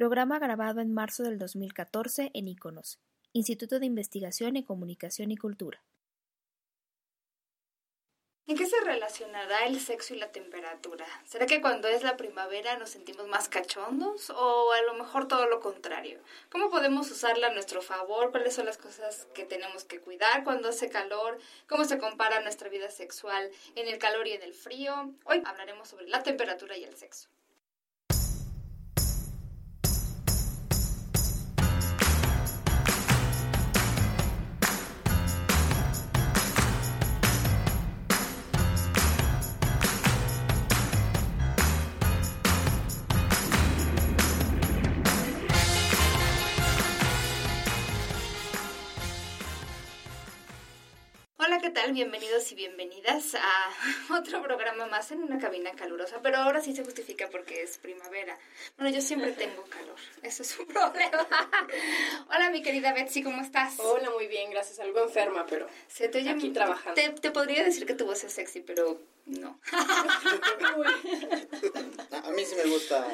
Programa grabado en marzo del 2014 en Iconos, Instituto de Investigación en Comunicación y Cultura. ¿En qué se relacionará el sexo y la temperatura? ¿Será que cuando es la primavera nos sentimos más cachondos o a lo mejor todo lo contrario? ¿Cómo podemos usarla a nuestro favor? ¿Cuáles son las cosas que tenemos que cuidar cuando hace calor? ¿Cómo se compara nuestra vida sexual en el calor y en el frío? Hoy hablaremos sobre la temperatura y el sexo. Tal? Bienvenidos y bienvenidas a otro programa más en una cabina calurosa, pero ahora sí se justifica porque es primavera. Bueno, yo siempre tengo calor, eso es un problema. Hola, mi querida Betsy, ¿cómo estás? Hola, muy bien, gracias. Algo enferma, pero Se te oye aquí trabajando. Te, te podría decir que tu voz es sexy, pero no. A mí sí me gusta.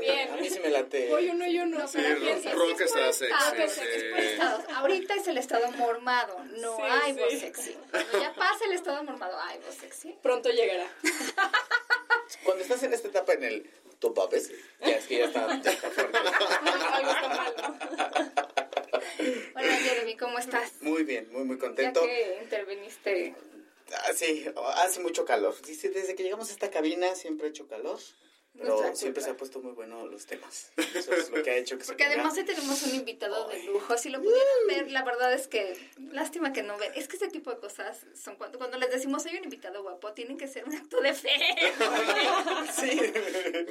Bien. A mí sí me late. Oye, uno y uno. Sí, ¿para ro- quién sabe? ron que Es por está sexy, es por sí. estados. Ahorita es el estado mormado, no Sí, hay voz sí. sexy. Cuando ya pasa el estado mormado, hay voz sexy. Pronto llegará. Cuando estás en esta etapa en el top up, es, ya es que ya está, ya está fuerte. Algo está mal. Hola, Jeremy, ¿cómo estás? Muy bien, muy, muy Ya contento. que interviniste. Ah, sí, hace mucho calor. Dice, desde que llegamos a esta cabina siempre ha hecho calor. Pero Nuestra siempre culpa. se ha puesto muy bueno los temas. Eso es lo que ha hecho que Porque se además hoy tenemos un invitado de lujo. Si lo pudieran ver, la verdad es que lástima que no ven. Es que ese tipo de cosas son cuando, cuando les decimos hay un invitado guapo, tienen que ser un acto de fe. Sí.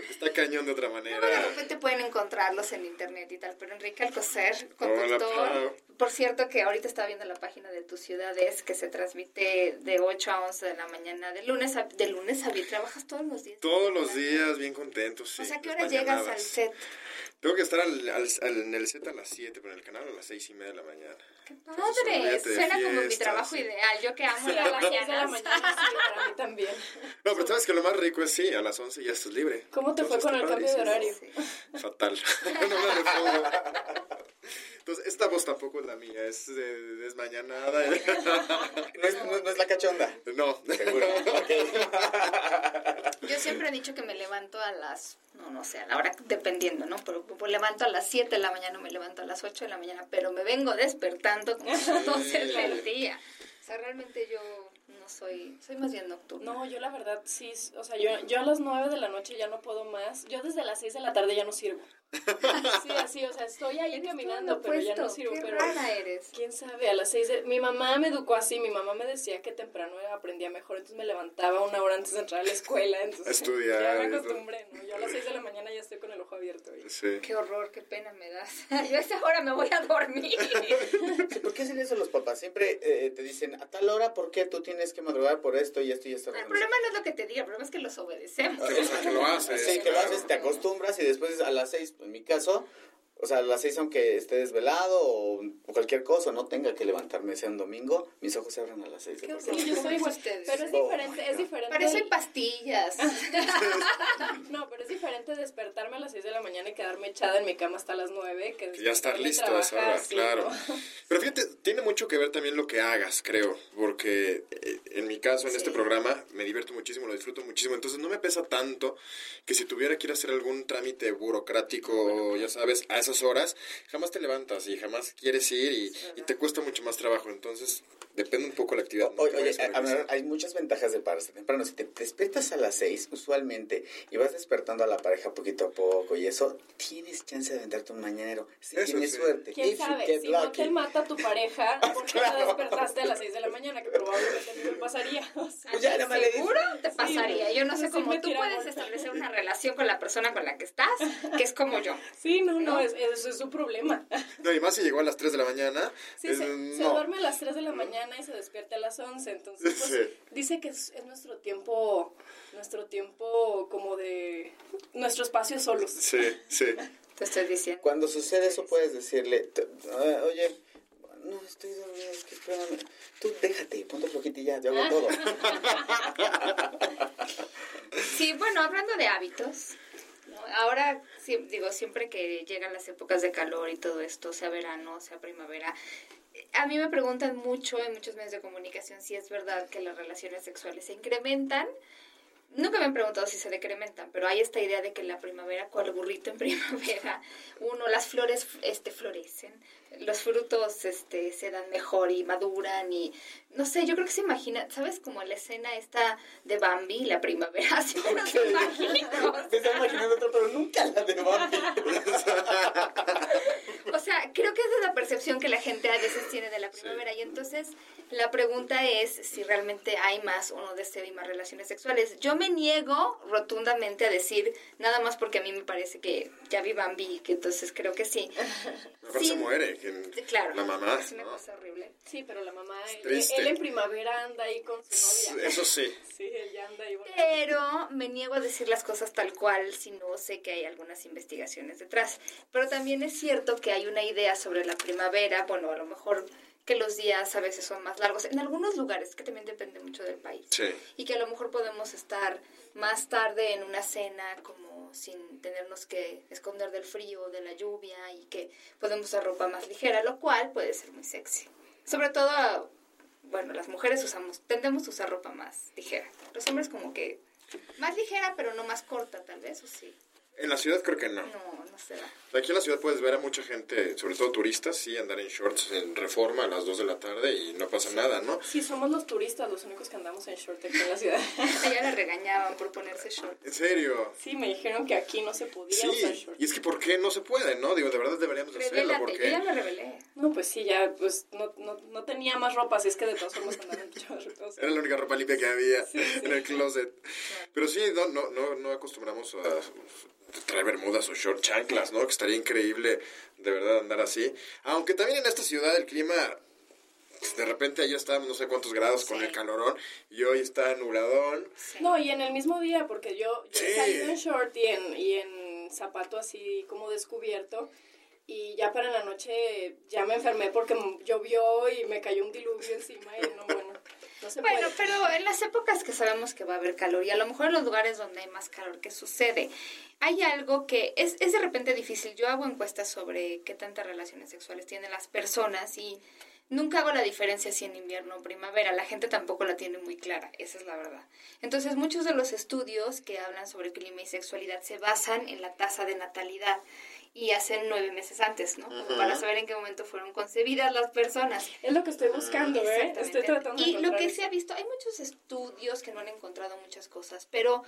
Está cañón de otra No, de manera. repente pueden encontrarlos en internet y tal, pero Enrique Alcocer, conductor, por cierto que ahorita estaba viendo la página de tu ciudades que se transmite de 8 a 11 de la mañana, de lunes a, de lunes a viernes, trabajas todos los días. Todos los días bien contentos. Sí, O sea, ¿qué hora llegas al set? Tengo que estar al, al- al- en el set a las 7, pero en el canal a las 6 y media de la mañana. ¡Qué padre! Suena como mi trabajo sí. ideal, yo que amo Sí, a las las 10 de la mañana, sí, para mí también. No, pero sabes que lo más rico es sí, a las 11 ya estás libre. ¿Cómo te fue Entonces, con el está cambio de horario? Fatal. no me repongo. Entonces, esta voz tampoco es la mía, es de, desmañanada. No es, no, no es la cachonda. no, Seguro. Yo siempre he dicho que me levanto a las, no, no sé, a la hora dependiendo, ¿no? Pero me levanto a las 7 de la mañana, me levanto a las 8 de la mañana, pero me vengo despertando como 12 del día. O sea, realmente yo no soy, soy más bien nocturna. No, yo la verdad sí, o sea, yo, yo a las 9 de la noche ya no puedo más. Yo desde las 6 de la tarde ya no sirvo. Sí, así, o sea, estoy ahí caminando, pero ya no sirvo. Qué pero rara eres. quién sabe, a las 6 de... Mi mamá me educó así, mi mamá me decía que temprano aprendía mejor, entonces me levantaba una hora antes de entrar a la escuela, entonces Estudiar ya me acostumbré, ¿no? Yo a las 6 de la mañana ya estoy con el ojo abierto. y- sí. Qué horror, qué pena me das. Yo a esa hora me voy a dormir. Sí, ¿Por qué hacen eso los papás? Siempre eh, te dicen, a tal hora, ¿por qué tú tienes que madrugar por esto y esto y esto? El problema no es lo que te diga, el problema es que los obedecemos. Lo, que lo haces. Sí, que lo haces, te acostumbras y después a las seis, en mi caso, o sea, a las seis aunque esté desvelado o, o cualquier cosa, no tenga que levantarme, sea un domingo, mis ojos se abren a las seis. de. Sí, yo soy igual. Ustedes. Pero es Oh, diferente, es diferente. Para eso hay pastillas. No, pero es diferente despertarme a las 6 de la mañana y quedarme echada en mi cama hasta las 9 que Que ya estar listo a esa hora, claro. ¿no? Pero fíjate, tiene mucho que ver también lo que hagas, creo, porque eh, en mi caso, en Sí. este programa, me divierto muchísimo, lo disfruto muchísimo, entonces no me pesa tanto que si tuviera que ir a hacer algún trámite burocrático, ya sabes, a esas horas, jamás te levantas y jamás quieres ir y, y te cuesta mucho más trabajo, entonces depende un poco la actividad. ¿no? Oye, oye, a a- hay muchas ventajas de pararse temprano. Si te despiertas a las seis, usualmente, y vas despertando a la pareja poquito a poco y eso, tienes chance de venderte un mañanero. Si Eso tienes sí. suerte. ¿Quién If sabe? Si no lucky. te mata tu pareja, ¿por qué Claro. te despertaste a las 6 de la mañana? Que probablemente no me pasaría. O sea, Pues ya. Seguro te pasaría. Yo no sé Sí, cómo tú puedes establecer una relación con la persona con la que estás, que es como yo. Sí, no, no, ¿No? es- eso es su problema. No, y más si llegó a las 3 de la mañana. Sí, es- se, duerme a las 3 de la mañana y se despierta a las 11, entonces pues, Sí. dice que es, es nuestro tiempo, nuestro tiempo como de, nuestro espacio solos. Sí, sí. Te estoy diciendo. Cuando sucede eso, puedes decirle, ah, oye, no, estoy dormida, es que espérame. Tú déjate, ponte flojita y ya, yo hago todo. Sí, bueno, hablando de hábitos. Ahora digo, siempre que llegan las épocas de calor y todo esto, sea verano, sea primavera, a mí me preguntan mucho en muchos medios de comunicación si es verdad que las relaciones sexuales se incrementan. Nunca me han preguntado si se decrementan, pero hay esta idea de que en la primavera, cual burrito en primavera, uno, las flores este, florecen, los frutos este, se dan mejor y maduran y, no sé, yo creo que se imagina, ¿sabes? Como la escena esta de Bambi, la primavera, me imagino. Me estaba imaginando otro, pero nunca la de Bambi. O sea, creo que esa es la percepción que la gente a veces tiene de la primavera. Y entonces la pregunta es si realmente hay más o no deseo y más relaciones sexuales. Yo me niego rotundamente a decir nada más porque a mí me parece que ya vi Bambi, que entonces creo que sí. Sí. se muere. Claro. La mamá. Es una ¿no? cosa horrible. Sí, pero la mamá, él, triste. él en primavera anda ahí con su novia. Eso sí. Sí, él ya anda ahí. bueno. Pero me niego a decir las cosas tal cual si no sé que hay algunas investigaciones detrás. Pero también es cierto que hay una idea sobre la primavera, bueno, a lo mejor que los días a veces son más largos. En algunos lugares, que también depende mucho del país. Sí. Y que a lo mejor podemos estar más tarde en una cena como sin tenernos que esconder del frío o de la lluvia y que podemos usar ropa más ligera, lo cual puede ser muy sexy. Sobre todo, bueno, las mujeres usamos, tendemos a usar ropa más ligera. Los hombres como que más ligera, pero no más corta, tal vez, o sí. En la ciudad creo que no. No, no se da. Aquí en la ciudad puedes ver a mucha gente, sobre todo turistas, sí, andar en shorts en reforma a las 2 de la tarde y no pasa nada, ¿no? Sí, somos los turistas los únicos que andamos en short aquí en la ciudad. A ella la regañaban por ponerse short. En serio. Sí, me dijeron que aquí no se podía usar Sí, short. y es que ¿por qué no se puede, no? Digo, de verdad deberíamos hacerlo, Revélate, yo porque... ya me revelé. No, pues sí, ya, pues no, no, no tenía más ropa, así es que de todas formas andaba en short. o sea. Era la única ropa limpia que había en el closet. Pero sí, no, no, no, no acostumbramos a traer bermudas o short chanclas, ¿no? Que estaría increíble de verdad andar así. Aunque también en esta ciudad el clima, pues, de repente ayer estábamos no sé cuántos grados con Sí. el calorón y hoy está nubladón. No, y en el mismo día, porque yo, yo he Sí. salido en short y en, y en zapato así como descubierto. Y ya para la noche ya me enfermé porque llovió y me cayó un diluvio encima y no, bueno, no se Bueno, puede. pero en las épocas que sabemos que va a haber calor y a lo mejor en los lugares donde hay más calor, ¿qué sucede? Hay algo que es, es de repente difícil. Yo hago encuestas sobre qué tantas relaciones sexuales tienen las personas y nunca hago la diferencia si en invierno o primavera. La gente tampoco la tiene muy clara, esa es la verdad. Entonces, muchos de los estudios que hablan sobre clima y sexualidad se basan en la tasa de natalidad y hacen nueve meses antes, ¿no? Como para saber en qué momento fueron concebidas las personas. Es lo que estoy buscando, ¿eh? Estoy tratando de Y lo que eso. se ha visto, hay muchos estudios que no han encontrado muchas cosas, pero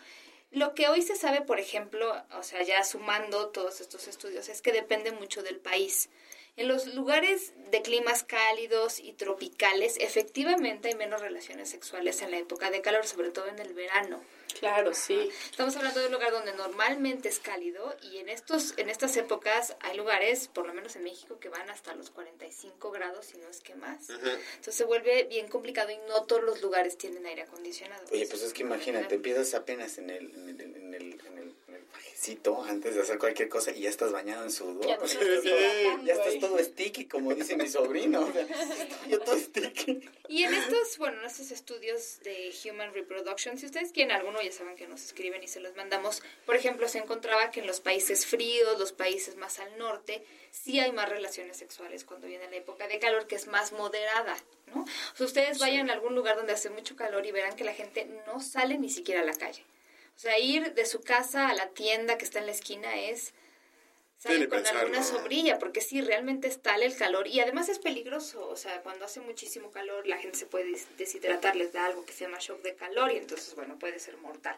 lo que hoy se sabe, por ejemplo, o sea, ya sumando todos estos estudios, es que depende mucho del país. En los lugares de climas cálidos y tropicales, efectivamente hay menos relaciones sexuales en la época de calor, sobre todo en el verano. Claro, sí. Estamos hablando de un lugar donde normalmente es cálido y en estos en estas épocas hay lugares, por lo menos en México, que van hasta los 45 grados, si no es que más. Entonces se vuelve bien complicado y no todos los lugares tienen aire acondicionado. Oye, pues es que imagínate, empiezas apenas en el, en el, en el, en el, en el bajecito antes de hacer cualquier cosa y ya estás bañado en sudor. Ya estás ya estás- hidratando ya estás todo sticky, como dice mi sobrino. Yo todo sticky. Y en estos, bueno, en estos estudios de Human Reproduction, si ustedes quieren alguno, ya saben que nos escriben y se los mandamos. Por ejemplo, se encontraba que en los países fríos, los países más al norte, sí hay más relaciones sexuales cuando viene la época de calor, que es más moderada, ¿no? O sea, ustedes vayan a algún lugar donde hace mucho calor y verán que la gente no sale ni siquiera a la calle. O sea, ir de su casa a la tienda que está en la esquina es con alguna sombrilla, porque sí, realmente es tal el calor y además es peligroso, o sea, cuando hace muchísimo calor la gente se puede des- deshidratar, les da algo que se llama shock de calor y entonces, bueno, puede ser mortal.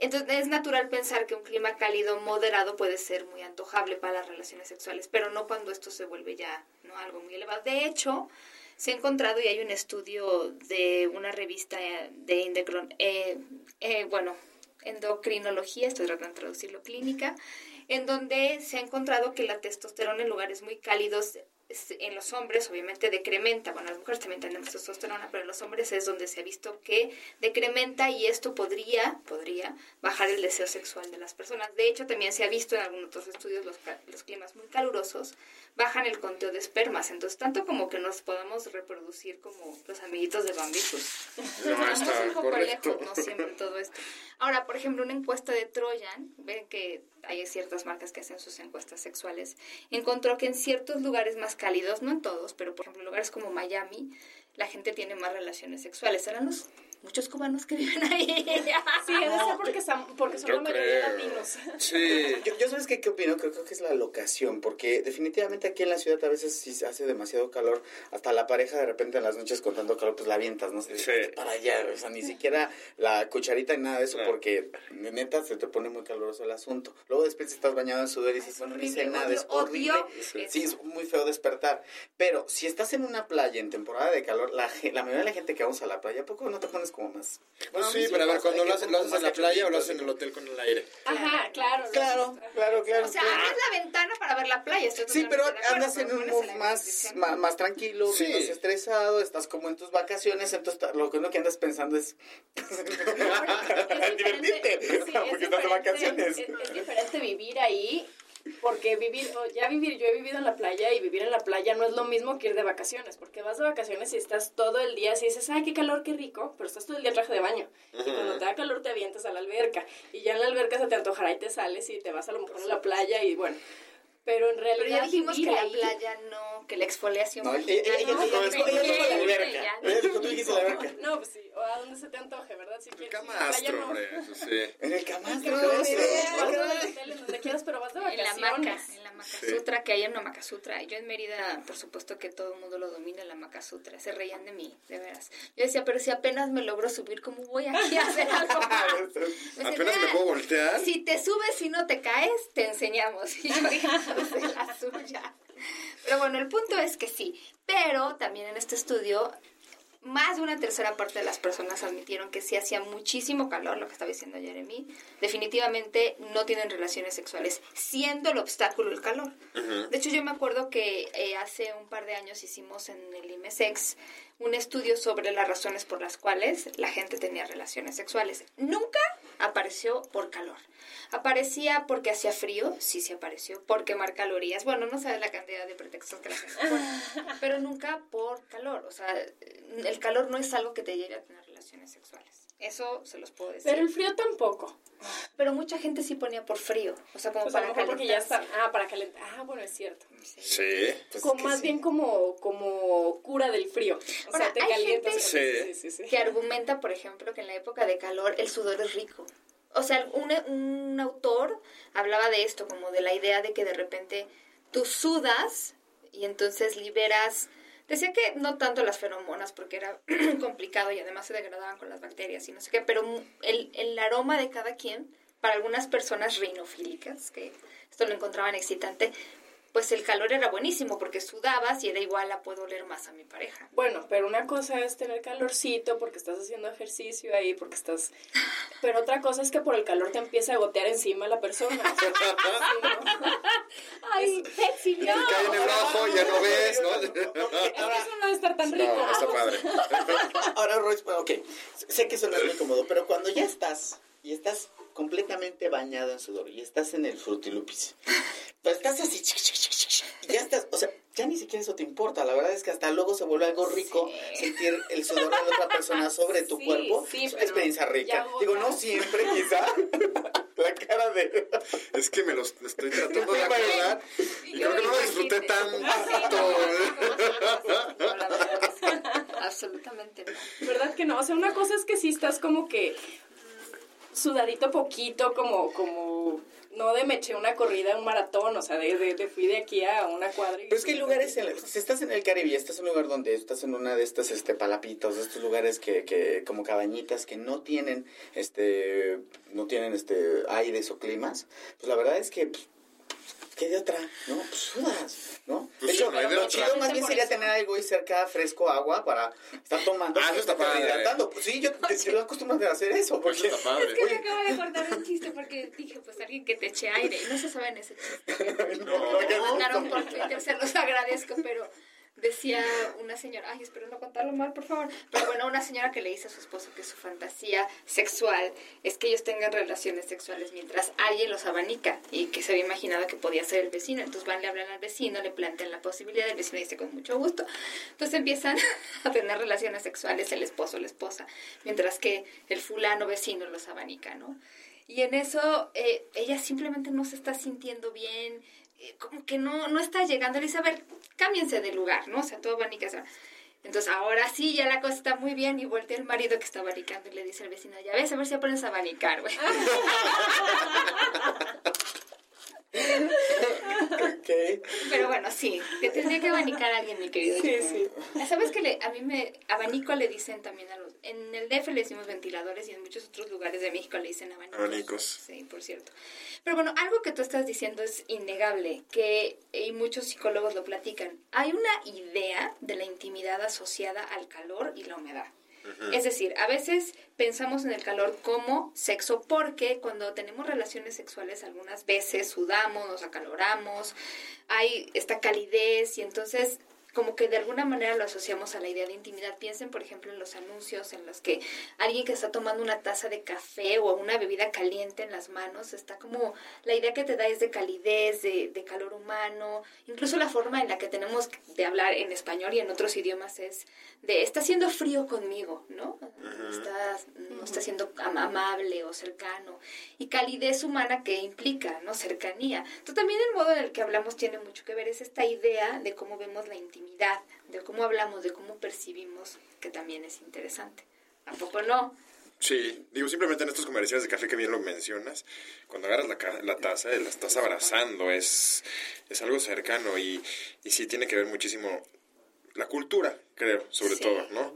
Entonces es natural pensar que un clima cálido moderado puede ser muy antojable para las relaciones sexuales, pero no cuando esto se vuelve ya no algo muy elevado. De hecho, se ha encontrado y hay un estudio de una revista eh, de endocron- eh, eh, bueno, endocrinología, estoy tratando de traducirlo clínica, en donde se ha encontrado que la testosterona en lugares muy cálidos en los hombres obviamente decrementa, bueno, las mujeres también tenemos testosterona, pero en los hombres es donde se ha visto que decrementa y esto podría, podría bajar el deseo sexual de las personas. De hecho, también se ha visto en algunos otros estudios los, los climas muy calurosos bajan el conteo de espermas. Entonces, tanto como que nos podamos reproducir como los amiguitos de Bambi, pues No, está un poco correcto. lejos, no siempre todo esto. Ahora, por ejemplo, una encuesta de Trojan, ven que hay ciertas marcas que hacen sus encuestas sexuales, encontró que en ciertos lugares más cálidos, no en todos, pero por ejemplo, lugares como Miami, la gente tiene más relaciones sexuales. Eran los muchos cubanos que viven ahí. Sí, debe ser porque, son- porque son Yo la mayoría creo. latinos. Sí. Yo, yo sabes qué, qué opino, creo, creo que es la locación, porque definitivamente aquí en la ciudad a veces si se hace demasiado calor, hasta la pareja de repente en las noches con tanto calor, pues la avientas, no sé, Sí. para allá, o sea, ni siquiera la cucharita ni nada de eso, No. porque neta se te pone muy caluroso el asunto. Luego después estás bañado en sudor y dices, Es bueno, no horrible, hice nada, odio- es horrible. odio Sí, eso. es muy feo despertar. Pero si estás en una playa en temporada de calor, la, la mayoría de la gente que vamos a la playa, ¿a poco no te pones como más? Pues Bueno, sí, pero a ver, cuando lo haces, lo haces en la playa o lo haces en el hotel con el aire. Ajá, claro. Claro, claro, claro. O sea, claro. abres la ventana para ver la playa. estoy Sí, pero acuerdo, andas en un mood más, más, más tranquilo, Sí. menos estresado, estás como en tus vacaciones, entonces lo que uno que andas pensando es Es divertirte, sí, es porque estás de vacaciones. Es, es diferente vivir ahí, porque vivir, ya vivir, yo he vivido en la playa y vivir en la playa no es lo mismo que ir de vacaciones, porque vas de vacaciones y estás todo el día, si dices, ay, qué calor, qué rico, pero estás todo el día en traje de baño. Y cuando te da calor te avientas a la alberca, y ya en la alberca se te antojará y te sales y te vas a lo mejor a la playa y bueno. Pero en realidad Pero ya dijimos que la playa no, que la exfoliación No, ella, ella, no, no, dijo, ella dijo la no, alberca. ya. Ella dijo, tú dijiste la alberca. No, pues sí, o a donde se te antoje, ¿verdad? Si El la playa, camastro, no. hombre, eso sí. En el camastro. En donde quieras, pero vas de En la maca, en la Maca Sí. Sutra, que hay una Maca Sutra. Yo en Mérida, por supuesto que todo el mundo lo domina, la Maca Sutra. Se reían de mí, de veras. Yo decía, pero si apenas me logro subir, ¿cómo voy aquí a hacer algo Apenas me "Ah, puedo voltear. Si te subes y no te caes, te enseñamos. Y yo, de la suya. Pero bueno, el punto es que sí. Pero también en este estudio, más de una tercera parte de las personas admitieron que sí hacía muchísimo calor, lo que estaba diciendo Jeremy. Definitivamente no tienen relaciones sexuales, siendo el obstáculo el calor. De hecho, yo me acuerdo que eh, hace un par de años hicimos en el IMESEX un estudio sobre las razones por las cuales la gente tenía relaciones sexuales. Nunca apareció por calor. Aparecía porque hacía frío, sí, sí apareció, por quemar calorías. Bueno, no sabes la cantidad de pretextos que la gente pone, pero nunca por calor. O sea, el calor no es algo que te lleve a tener relaciones sexuales. Eso se los puedo decir. Pero el frío tampoco. Pero mucha gente sí ponía por frío, o sea, como Pues a para lo mejor porque ya está. Ah, para calentar. Ah, bueno, es cierto. Sí. Pues como que más sí. bien como, como cura del frío. O Ahora, sea, te hay calientas. gente- Sí, sí, sí. que argumenta, por ejemplo, que en la época de calor el sudor es rico. O sea, un, un autor hablaba de esto, como de la idea de que de repente tú sudas y entonces liberas... Decía que no tanto las feromonas porque era complicado y además se degradaban con las bacterias y no sé qué, pero el, el aroma de cada quien, para algunas personas rinofílicas, que esto lo encontraban excitante, pues el calor era buenísimo porque sudabas y era igual a puedo oler más a mi pareja. Bueno, pero una cosa es tener calorcito porque estás haciendo ejercicio ahí, porque estás... Pero otra cosa es que por el calor te empieza a gotear encima la persona. Ay, sexy, no. Te cae en el ojo ya no ves, ¿no? Que eso no debe estar tan rico. No, está padre. Ahora, Royce, ok, sé que eso no es muy cómodo, pero cuando ya estás y estás completamente bañado en sudor y estás en el frutilupis, pero estás así, y ya estás, o sea, ya ni siquiera eso te importa, la verdad es que hasta luego se vuelve algo rico sentir el sudor de la otra persona sobre tu Sí, cuerpo, sí, es una experiencia rica. Digo, no siempre, quizá, la cara de... Es que me los estoy tratando de acordar y creo que no lo disfruté tanto. Absolutamente no. ¿Verdad que no? O sea, una cosa es que sí estás como que sudadito poquito, como, como, no de me eché una corrida, un maratón, o sea, de, de, de fui de aquí a una cuadra. y- Pero es que hay lugares, en la- si estás en el Caribe, estás en un lugar donde estás en una de estas este, palapitos, de estos lugares que, que como cabañitas que no tienen este no tienen este aires o climas, pues la verdad es que pues, ¿qué de otra? ¿No? Pues sudas, ¿no? Pues no hay de lo otra. chido más bien sería eso. tener algo ahí cerca, fresco, agua, para estar tomando. Ah, eso está estar padre. hidratando. Pues sí, yo, yo, acostumbro a hacer eso, porque... Eso está padre. Es que me acabo de cortar un chiste porque dije, pues alguien que te eche aire. Y no se saben ese chiste. No, no, lo mandaron por Twitter, se los agradezco, pero decía una señora, ay, espero no contarlo mal, por favor, pero bueno, una señora que le dice a su esposo que su fantasía sexual es que ellos tengan relaciones sexuales mientras alguien los abanica y que se había imaginado que podía ser el vecino. Entonces van, le hablan al vecino, le plantean la posibilidad, el vecino dice con mucho gusto. Entonces empiezan a tener relaciones sexuales el esposo la esposa, mientras que el fulano vecino los abanica, ¿no? Y en eso eh, ella simplemente no se está sintiendo bien, eh, como que no, no está llegando. Le dice, a ver, cámbiense de lugar, ¿no? O sea, todo abanica. Entonces, ahora sí, ya la cosa está muy bien. Y voltea el marido que está abanicando y le dice al vecino, ya ves, a ver si aprendes a abanicar, güey. Pero bueno, sí, te tendría que abanicar a alguien, mi querido. Sí, sí. ¿Sabes que le, a mí me, abanico le dicen también a los, en el DF le decimos ventiladores y en muchos otros lugares de México le dicen abanicos. Abanicos. Sí, por cierto. Pero bueno, algo que tú estás diciendo es innegable, que, y muchos psicólogos lo platican. Hay una idea de la intimidad asociada al calor y la humedad. Es decir, a veces pensamos en el calor como sexo porque cuando tenemos relaciones sexuales algunas veces sudamos, nos acaloramos, hay esta calidez y entonces como que de alguna manera lo asociamos a la idea de intimidad. Piensen, por ejemplo, en los anuncios en los que alguien que está tomando una taza de café o una bebida caliente en las manos, está como la idea que te da es de calidez, de, de calor humano, incluso la forma en la que tenemos de hablar en español y en otros idiomas es de está haciendo frío conmigo, ¿no? Está, no está siendo amable o cercano. Y calidez humana que implica, ¿no? Cercanía. Entonces también el modo en el que hablamos tiene mucho que ver, es esta idea de cómo vemos la intimidad, de cómo hablamos, de cómo percibimos, que también es interesante. ¿A poco no? Sí, digo, simplemente en estos comerciales de café que bien lo mencionas, cuando agarras la, la taza, la estás abrazando, es, es algo cercano y, y sí tiene que ver muchísimo la cultura, creo, sobre todo, ¿no?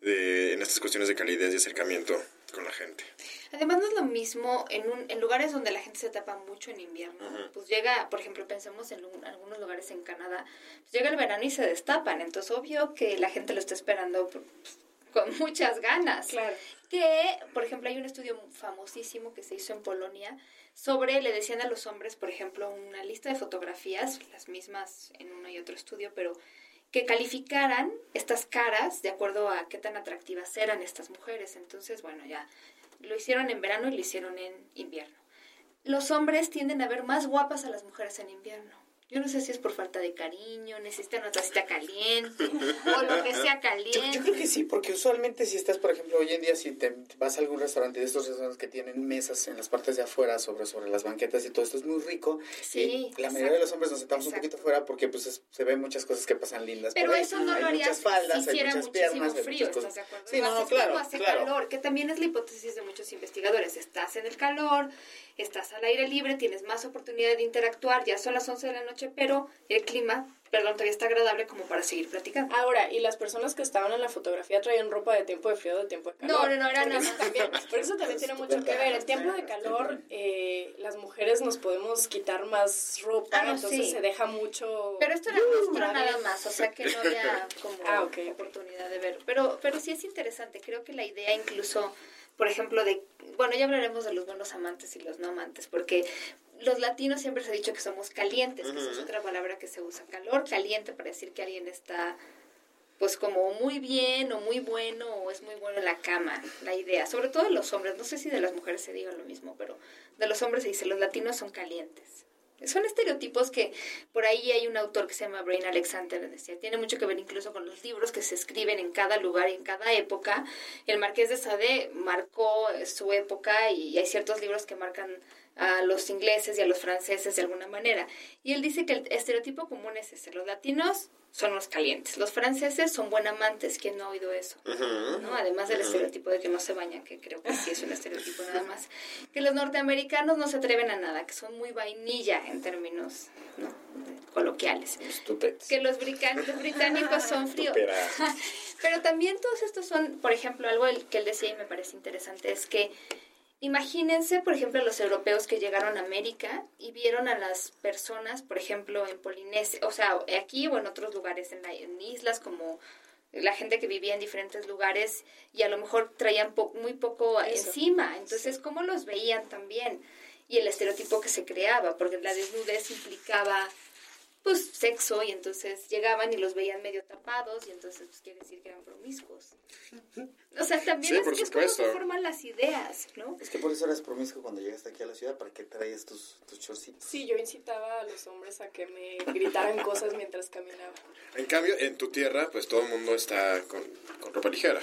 De, en estas cuestiones de calidez y acercamiento con la gente. Además no es lo mismo en, un, en lugares donde la gente se tapa mucho en invierno. Pues llega, por ejemplo, pensemos en algunos lugares en Canadá, pues llega el verano y se destapan. Entonces obvio que la gente lo está esperando pues, con muchas ganas. Claro. Que, por ejemplo, hay un estudio famosísimo que se hizo en Polonia sobre, le decían a los hombres, por ejemplo, una lista de fotografías, las mismas en uno y otro estudio, pero que calificaran estas caras de acuerdo a qué tan atractivas eran estas mujeres. Entonces, bueno, ya lo hicieron en verano y lo hicieron en invierno. Los hombres tienden a ver más guapas a las mujeres en invierno. Yo no sé si es por falta de cariño, necesitan una tacita caliente o lo que sea caliente. Yo, yo, creo que sí, porque usualmente si estás, por ejemplo, hoy en día si te vas a algún restaurante de estos restaurantes que tienen mesas en las partes de afuera sobre, sobre las banquetas y todo esto es muy rico. Sí, la mayoría de los hombres nos sentamos exacto. un poquito afuera porque pues es, se ven muchas cosas que pasan lindas. Pero por ahí. eso no hay lo harías muchas faldas, si hiciera hay muchas muchísimo piernas, frío, ¿estás de acuerdo? Sí, no, no, haces claro, hace claro. calor, que también es la hipótesis de muchos investigadores. Estás en el calor, estás al aire libre, tienes más oportunidad de interactuar, ya son las 11 de la noche, pero el clima perdón, todavía está agradable como para seguir platicando. Ahora, y las personas que estaban en la fotografía traían ropa de tiempo de frío, de tiempo de calor. No, no, no, era nada más. también, por eso también tiene mucho que ver. El tiempo de calor, eh, las mujeres nos podemos quitar más ropa, Ah, no, entonces sí. se deja mucho... Pero esto era muestra nada más, o sea que no había como Ah, ok. oportunidad de ver. Pero, pero sí es interesante, creo que la idea incluso, por ejemplo, de, bueno, ya hablaremos de los buenos amantes y los no amantes, porque los latinos siempre se ha dicho que somos calientes, que esa es otra palabra que se usa, calor caliente para decir que alguien está pues como muy bien o muy bueno o es muy bueno en la cama, la idea, sobre todo de los hombres, no sé si de las mujeres se diga lo mismo, pero de los hombres se dice, los latinos son calientes. Son estereotipos que por ahí hay un autor que se llama Brain Alexander, decía, tiene mucho que ver incluso con los libros que se escriben en cada lugar y en cada época. El Marqués de Sade marcó su época y hay ciertos libros que marcan a los ingleses y a los franceses de alguna manera. Y él dice que el estereotipo común es ese, los latinos son los calientes, los franceses son buen amantes, ¿quién no ha oído eso? ¿no? Además del estereotipo de que no se bañan, que creo que sí es un estereotipo nada más. Que los norteamericanos no se atreven a nada, que son muy vainilla en términos ¿no? coloquiales. Que los, los británicos son fríos. Pero también todos estos son, por ejemplo, algo que él decía y me parece interesante es que imagínense, por ejemplo, los europeos que llegaron a América y vieron a las personas, por ejemplo, en Polinesia, o sea, aquí o en otros lugares, en, la- en islas como la gente que vivía en diferentes lugares y a lo mejor traían po- muy poco Eso. encima. Entonces, ¿cómo los veían también? Y el estereotipo que se creaba, porque la desnudez implicaba pues sexo y entonces llegaban y los veían medio tapados y entonces pues quiere decir que eran promiscuos. O sea, también Sí, es, por es como se supuesto. forman las ideas, ¿no? Es que por eso eres promiscuo cuando llegaste aquí a la ciudad, ¿para qué traías tus, tus chorcitos? Sí, yo incitaba a los hombres a que me gritaran cosas mientras caminaba. En cambio, en tu tierra, pues todo el mundo está con, con ropa ligera.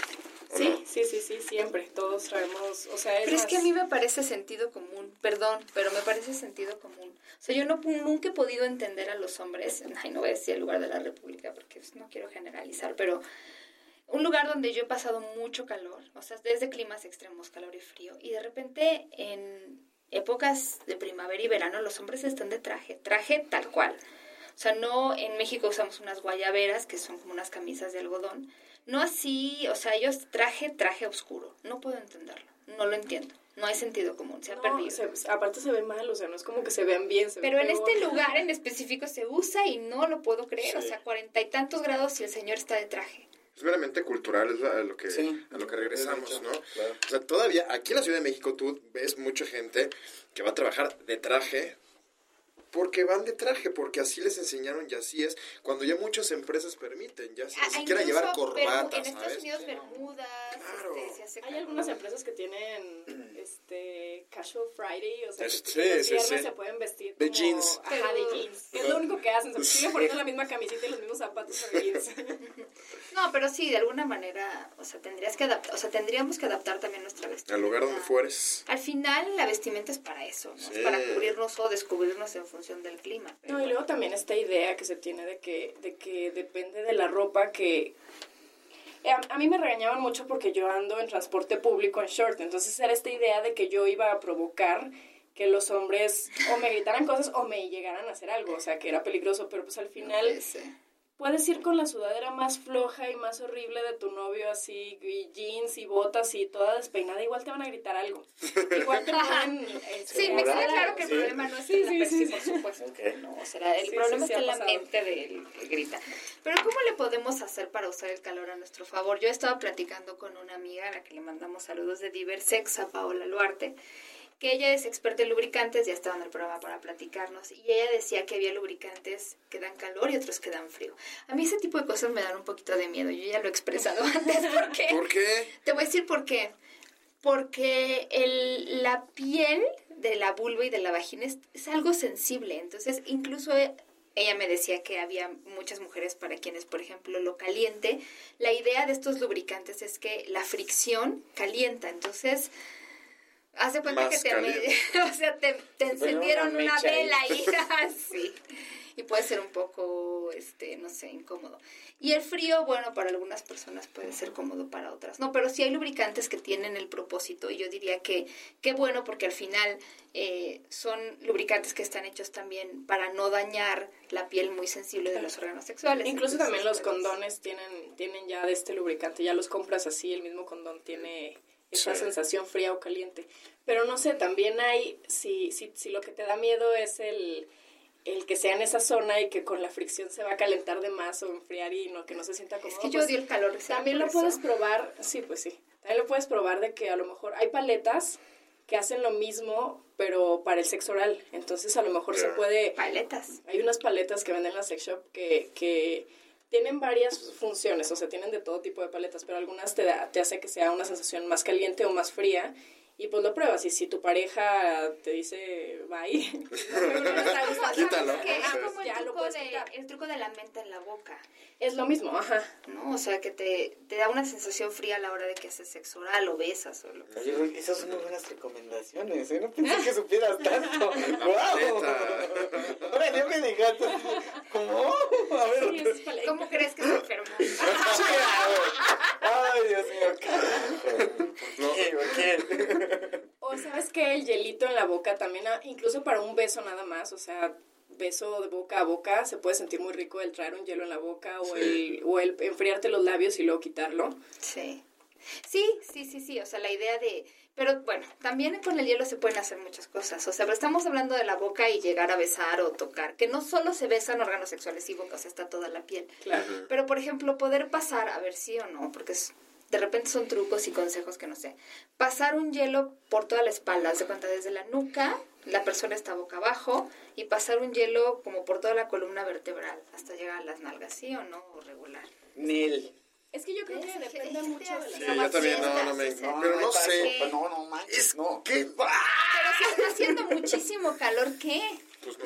¿O Sí, no? sí, sí, sí, siempre. Todos traemos, o sea, es Pero es más- que a mí me parece sentido común, perdón, pero me parece sentido común. O sea, yo no, nunca he podido entender a los hombres, ay, no voy a decir el lugar de la República porque pues, no quiero generalizar, pero un lugar donde yo he pasado mucho calor, o sea, desde climas extremos, calor y frío, y de repente en épocas de primavera y verano los hombres están de traje, traje tal cual. O sea, no en México usamos unas guayaberas, que son como unas camisas de algodón. No así, o sea, ellos traje, traje oscuro. No puedo entenderlo. No lo entiendo. No hay sentido común. Se ha No, perdido. se- aparte se ve mal, o sea, no es como que se vean bien. se Pero ve en peor. este lugar en específico se usa y no lo puedo creer. O sea, cuarenta y tantos grados y el señor está de traje. Es meramente cultural, es a lo que, Sí. a lo que regresamos, ¿no? claro. O sea, todavía aquí en la Ciudad de México tú ves mucha gente que va a trabajar de traje porque van de traje, porque así les enseñaron y así es, cuando ya muchas empresas permiten, ya Ah, siquiera llevar corbata, En Estados. Unidos, bermudas. Claro. este, hace Hay algunas empresas que tienen este casual Friday, o sea, Es- que los sí, viernes sí. se pueden vestir De como- jeans. Ajá, de jeans. Es lo único que hacen, se siguen poniendo la misma camiseta y los mismos zapatos pero jeans. No, pero sí, de alguna manera, o sea, tendrías que adaptar, o sea, tendríamos que adaptar también nuestra vestimenta. Al lugar donde fueres. Al final, la vestimenta es para eso, ¿no? Sí. Es para cubrirnos o descubrirnos en función del clima. pero No, y bueno. luego también esta idea que se tiene de que, de que depende de la ropa que... Eh, A, a mí me regañaban mucho porque yo ando en transporte público en short, entonces era esta idea de que yo iba a provocar que los hombres o me gritaran cosas o me llegaran a hacer algo, o sea, que era peligroso, pero pues al final puedes ir con la sudadera más floja y más horrible de tu novio así, y jeans y botas y toda despeinada, igual te van a gritar algo. Igual te pueden... eh, Sí, me queda claro que el Sí. problema no es Sí, la sí, persona, sí, por supuesto. Ok. No, o sea, el Sí, problema sí, sí está en la mente del que grita. Pero ¿cómo le podemos hacer para usar el calor a nuestro favor? Yo estaba platicando con una amiga a la que le mandamos saludos de Diversex, a Paola Luarte, que ella es experta en lubricantes, ya estaba en el programa para platicarnos, y ella decía que había lubricantes que dan calor y otros que dan frío. A mí ese tipo de cosas me dan un poquito de miedo, yo ya lo he expresado antes, porque... ¿Por qué? Te voy a decir por qué. Porque el, la piel de la vulva y de la vagina es, es algo sensible. Entonces, incluso ella me decía que había muchas mujeres para quienes, por ejemplo, lo caliente. La idea de estos lubricantes es que la fricción calienta. Entonces, haz de cuenta Más que te, o sea, te, te encendieron una una mecha ahí. vela ahí. sí. Y puede ser un poco, este, no sé, incómodo. Y el frío, bueno, para algunas personas puede ser cómodo, para otras no. Pero sí hay lubricantes que tienen el propósito. Y yo diría que qué bueno porque al final eh, son lubricantes que están hechos también para no dañar la piel muy sensible de los órganos sexuales. Incluso Entonces, también los pues, condones tienen, tienen ya de este lubricante, ya los compras así, el mismo condón tiene esa Sí. sensación fría o caliente. Pero no sé, también hay, si, si, si lo que te da miedo es el, el que sea en esa zona y que con la fricción se va a calentar de más o enfriar y no, que no se sienta cómodo. Es que yo pues, odio el calor. ¿será También lo puedes probar, sí, pues sí. También lo puedes probar de que a lo mejor hay paletas que hacen lo mismo, pero para el sexo oral. Entonces a lo mejor se puede Paletas. hay unas paletas que venden en la sex shop que, que tienen varias funciones, o sea, tienen de todo tipo de paletas, pero algunas te, da, te hace que sea una sensación más caliente o más fría. Y pues lo pruebas, y si tu pareja te dice bye, no, no Quítalo. El truco, de, quitar. el truco de la menta en la boca. Es lo mismo, ajá. ¿no? O sea, que te, te da una sensación fría a la hora de que haces sexo oral o besas o lo que Roy, esas son muy buenas recomendaciones, ¿eh? No pensé que supieras tanto. ¡Wow! Ahora yo me dejaste ¿Cómo? A ver. ¿Cómo crees que se enfermó? Ay, Dios mío. ¿qué? ¿Por qué? ¿Por qué? O sabes que el hielito en la boca también, ah, incluso para un beso nada más, o sea, beso de boca a boca, se puede sentir muy rico el traer un hielo en la boca o, el, o el enfriarte los labios y luego quitarlo. Sí. Sí, sí, sí, sí. O sea, la idea de... Pero bueno, también con el hielo se pueden hacer muchas cosas. O sea, pero estamos hablando de la boca y llegar a besar o tocar. Que no solo se besan órganos sexuales y boca, o sea, está toda la piel. Claro. Pero, por ejemplo, poder pasar, a ver sí o no, porque es- de repente son trucos y consejos que no sé. Pasar un hielo por toda la espalda, se cuenta desde la nuca la persona está boca abajo y pasar un hielo como por toda la columna vertebral hasta llegar a las nalgas, ¿sí o no? O regular. Nel. Es que yo creo que depende es- mucho de la Sí, yo también no, no me... Pero no sé. No, no manches, Es no. que... Pero si está haciendo muchísimo calor, ¿qué? Pues no.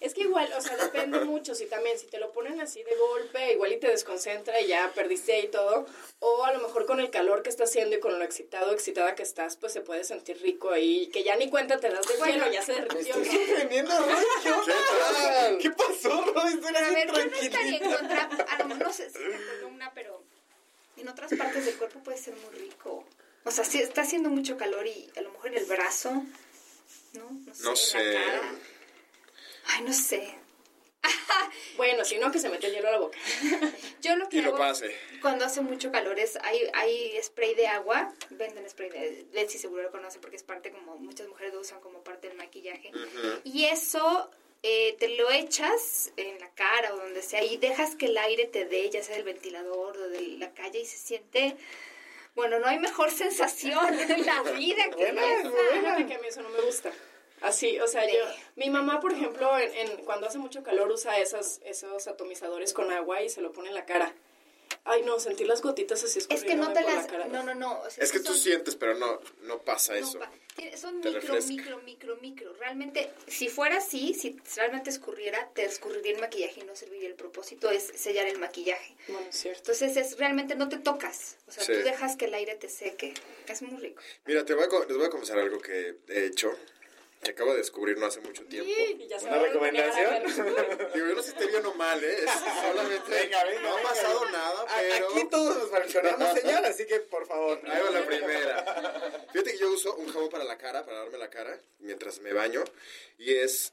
Es que igual, o sea, depende mucho. Si también, si te lo ponen así de golpe, igual y te desconcentra y ya perdiste ahí todo. O a lo mejor con el calor que está haciendo y con lo excitado, excitada que estás, pues se puede sentir rico ahí. Que ya ni cuenta te das del Bueno, hielo, ya se derritió. Roy. ¿Qué, pasó, Roy? Pero a ver, yo no estaría en contra, a lo no sé si la columna, pero en otras partes del cuerpo puede ser muy rico. O sea, si está haciendo mucho calor y a lo mejor en el brazo, ¿no? No sé. No en sé. La cara. Ay, no sé. Bueno, si no, que se mete el hielo a la boca. Yo lo que Y lo hago pase. cuando hace mucho calor es, hay, hay spray de agua, venden spray de, Betsy seguro lo conoce porque es parte como, muchas mujeres lo usan como parte del maquillaje. Y eso eh, te lo echas en la cara o donde sea y dejas que el aire te dé, ya sea del ventilador o de la calle y se siente... Bueno, no hay mejor sensación en la vida que Buena, esa. Fíjate que a mí eso no me gusta. Así, o sea, yo, mi mamá, por ejemplo, en, en- cuando hace mucho calor usa esas, esos atomizadores con agua y se lo pone en la cara. Ay, no, sentir las gotitas así Es que no te las... la cara. No, no, no. o sea, Es que tú sientes, pero no, no pasa no eso. pa- tiene- son Te micro, refresca. micro, micro, micro. Realmente, si fuera así, si realmente escurriera, te escurriría el maquillaje y no serviría. El propósito es sellar el maquillaje. Bueno, es cierto. Entonces, es realmente no te tocas. O sea, Sí. tú dejas que el aire te seque. Es muy rico. Mira, te voy a, co- les voy a confesar algo que he hecho, que acabo de descubrir no hace mucho tiempo. Se ¿Una recomendación? Digo, yo no sé si esté bien o mal, ¿eh? Es solamente... Venga, venga, no ha venga. pasado nada, pero... Aquí todos nos mencionamos, señor, así que por favor. Ahí va la primera. Fíjate que yo uso un jabón para la cara, para darme la cara, mientras me baño. Y es,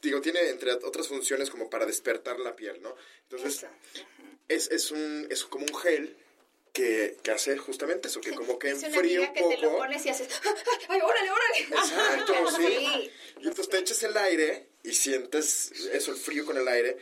digo, tiene entre otras funciones como para despertar la piel, ¿no? Entonces, es, es, un, es como un gel que, que hace justamente eso, que como que Es una amiga un que te lo poco. pones y haces... ¡Ay, órale, órale! Exacto, sí. Sí. Y entonces te echas el aire y sientes eso, el frío con el aire.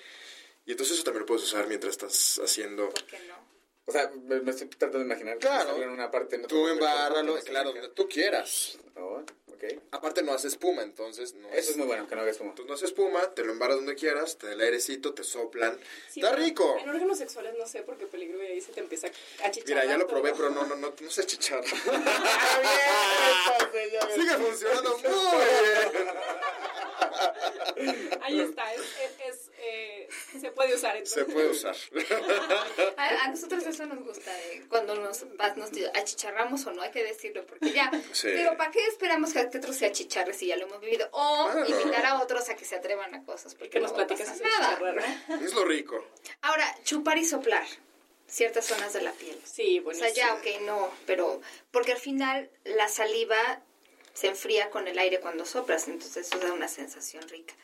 Y entonces eso también lo puedes usar mientras estás haciendo... ¿Por qué no? O sea, me, me estoy tratando de imaginar. que Claro. sale en una parte. en Tú embárralo, que no claro, donde tú quieras. Oh, ok. Aparte no hace espuma, entonces no Eso es muy bueno, que no hagas como. Entonces no hace espuma, te lo embarras donde quieras, te da el airecito, te soplan. Sí, Está rico. En órganos sexuales no sé por qué peligro y ahí se te empieza a chichar. Mira, ya lo probé, pero no, no, no, no sé chichar. Sigue funcionando muy bien. Ahí está, es, es- es, eh, se puede usar. Se entonces. puede usar. A, a nosotros eso nos gusta, de cuando nos, vas- nos achicharramos o no, hay que decirlo, porque ya, Sí. digo, ¿para qué esperamos que otros se achicharre si ya lo hemos vivido? O Claro. invitar a otros a que se atrevan a cosas, porque Que nos no a platicas nada. Es lo rico. Ahora, chupar y soplar ciertas zonas de la piel. Sí, O bueno. sea, ya, ok, no, pero porque al final la saliva se enfría con el aire cuando soplas, entonces eso da una sensación rica.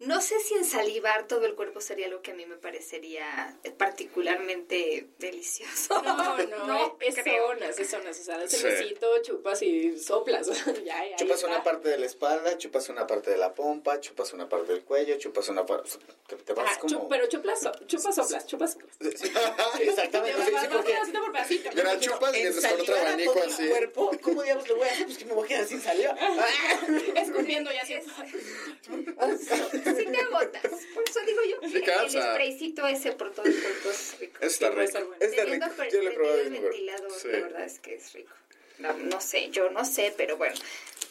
No sé si ensalivar todo el cuerpo sería algo que a mí me parecería particularmente delicioso. No, no, No, es zonas, es zonas. O sea, Sí. el besito, chupas y soplas. ya, ahí Chupas una parte de la espalda, chupas una parte de la pompa, chupas una parte del cuello, chupas una parte. Te vas Ah, pero chupas, so- chupas, soplas, chupas, soplas. Sí, exactamente. Te sí, sí, porque. pedacito por pedacito. Mira, chupas y con otro abanico todo el así. cuerpo, ¿Cómo diablos le voy a hacer? Pues que me voy a quedar sin saliva. Escupiendo y así. Sí te agotas. Por eso digo yo que el spraycito ese por todo el cuerpo es rico. Está rico. bueno. Está rico. Yo lo he probado el ventilador, Sí. la verdad es que es rico. No, no sé, yo no sé, pero bueno.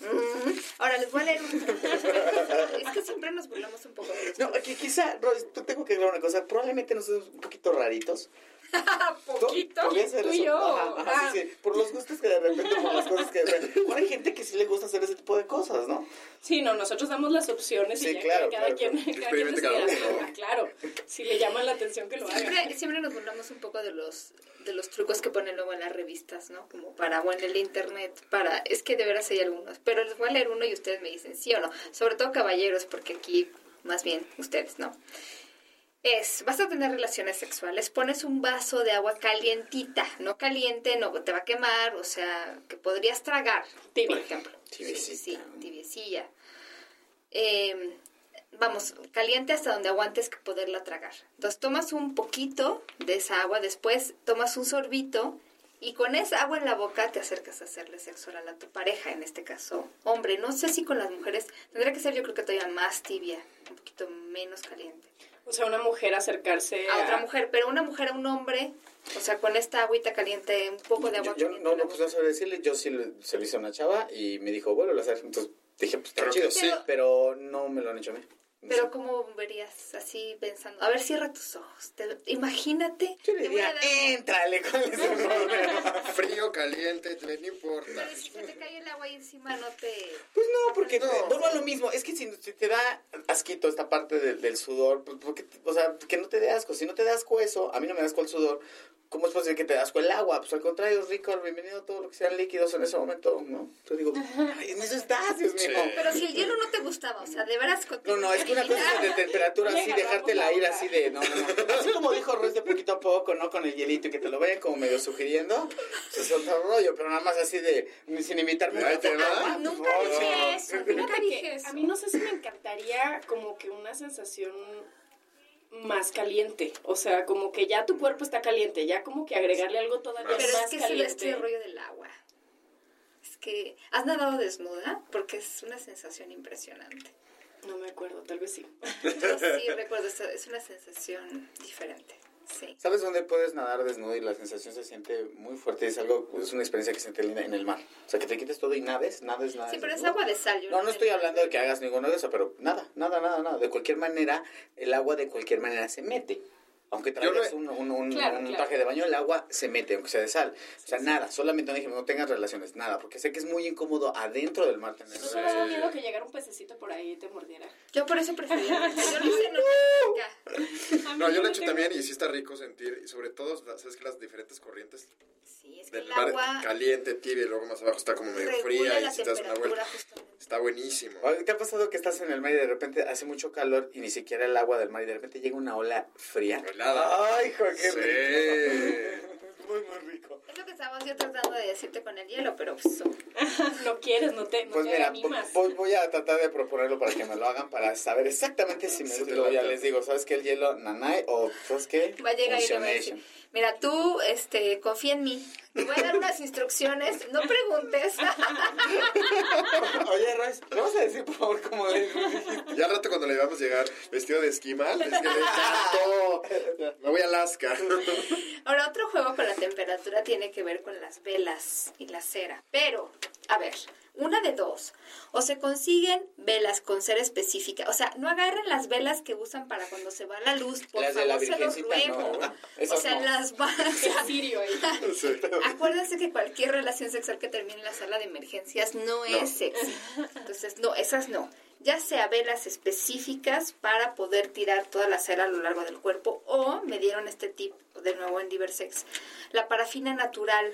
Mm, Ahora les voy a leer un... Es que siempre nos burlamos un poco de los No, aquí quizá, Roy, tú tengo que aclarar una cosa. Probablemente nosotros un poquito raritos. poquito. Tú y yo. Ajá, ajá, Ah. sí, sí. Por los gustos que de repente, por las cosas que. Bueno, hay gente que sí le gusta hacer ese tipo de cosas, ¿no? Sí, no, nosotros damos las opciones y ya claro, cada, claro, quien, claro. cada quien cada hacerlo. Claro, si le llama la atención que lo haga. Siempre, siempre nos burlamos un poco de los de los trucos que ponen luego en las revistas, ¿no? Como para, o en el internet, para, es que de veras hay algunos, pero les voy a leer uno y ustedes me dicen sí o no, sobre todo caballeros, porque aquí más bien ustedes, ¿no? Es, vas a tener relaciones sexuales, pones un vaso de agua calientita, no caliente, no te va a quemar, o sea, que podrías tragar, Tibia. por ejemplo. Sí, sí, sí, Tibiecita. tibiecilla. Eh, vamos, caliente hasta donde aguantes que poderla tragar. Entonces tomas un poquito de esa agua, después tomas un sorbito Y con esa agua en la boca te acercas a hacerle sexo oral a tu pareja, en este caso, hombre. No sé si con las mujeres tendría que ser yo creo que todavía más tibia, un poquito menos caliente. O sea, una mujer acercarse A otra mujer, pero una mujer a un hombre, o sea, con esta agüita caliente, un poco de agua Yo, yo caliente. no, no, pues no decirle, yo sí le- se lo hice a una chava y me dijo, vuelvo a hacer. Entonces dije, pues está chido. sí. Pero no me lo han hecho a mí. Pero ¿cómo verías así pensando? A ver, cierra tus ojos. Te- imagínate. Yo le te voy a diría, dar- éntrale, ¿cuál es el problema? Frío, caliente, no importa. Pero si se te cae el agua ahí encima, no te... Pues no, porque No. te- vuelvo a lo mismo. Es que si, si te da asquito esta parte del, del sudor, pues porque, o sea, que no te dé asco. Si no te da asco eso, a mí no me da asco el sudor, ¿cómo es posible que te asco el agua? Pues al contrario, es rico, bienvenido todo lo que sean líquidos en ese momento, ¿no? Yo digo, ay, en eso estás, Dios mío. Sí. Pero si el hielo no te gustaba, o sea, de veras... No, no, es que una cosa es de temperatura así, dejártela a ir así de, no, no, no. Así como dijo Royce de poquito a poco, ¿no? Con el hielito y que te lo vayan como medio sugiriendo, pues es otro rollo, pero nada más así de, sin invitarme. Ah, nunca No, dije no. eso, nunca dije eso. a mí no sé si me encantaría como que una sensación más caliente. O sea, como que ya tu cuerpo está caliente, ya como que agregarle algo todavía Pero más es que sí, caliente. este rollo del agua. Es que, ¿has nadado desnuda? Porque es una sensación impresionante. No me acuerdo, tal vez sí. Yo sí recuerdo, es una sensación diferente. Sí. ¿Sabes dónde puedes nadar desnudo y la sensación se siente muy fuerte? Es algo, es una experiencia que se siente linda en el mar. O sea, que te quites todo y nades, nades, nades. Sí, pero es agua de sal. yo No, no estoy hablando de que hagas ninguno de eso, pero nada, nada, nada, nada. De cualquier manera, el agua de cualquier manera se mete. Aunque traigas un, un, un- Claro, un claro. traje de baño, el agua se mete, aunque sea de sal. O sea, nada, solamente no dije, no tengas relaciones, nada, porque sé que es muy incómodo adentro del mar tener ¿No Sí. miedo que llegara un pececito por ahí y te mordiera? Yo por eso prefería. Yo lo hice una No, yo lo he hecho también y sí está rico sentir, y sobre todo, ¿sabes que las diferentes corrientes Sí, es que del el mar agua caliente, tibia y luego más abajo está como medio fría y si te das una vuelta, justamente. está buenísimo. Oye, ¿Te ha pasado que estás en el mar y de repente hace mucho calor y ni siquiera el agua del mar y de repente llega una ola fría? Helada. Ay, hijo, qué Sí. rico. Muy, muy rico. Es lo que estábamos yo tratando de decirte con el hielo, pero pues, oh, No quieres, no te, no Pues te mira, animas. voy, voy a tratar de proponerlo para que me lo hagan para saber exactamente si me luego ya les digo, ¿sabes qué? El hielo nanay o ¿sabes qué? va a llegar y mira, tú este, confía en mí. Te voy a dar unas instrucciones, no preguntes. Oye, Royce, ¿le vas a decir por favor cómo dijiste? Ya al rato cuando le íbamos a llegar vestido de esquimal, es que le encantó. Me voy a Alaska. Ahora, otro juego con la temperatura tiene que ver con las velas y la cera. Pero, a ver, una de dos. O se consiguen velas con cera específica. O sea, no agarren las velas que usan para cuando se va la luz. Por Las de la favor, se los ruego. no. o sea, no. las van sirio ahí. Sí. Acuérdense que cualquier relación sexual que termine en la sala de emergencias no, es sexy. Entonces, no, esas no. Ya sea velas específicas para poder tirar toda la cera a lo largo del cuerpo o me dieron este tip de nuevo en Diversex. La parafina natural,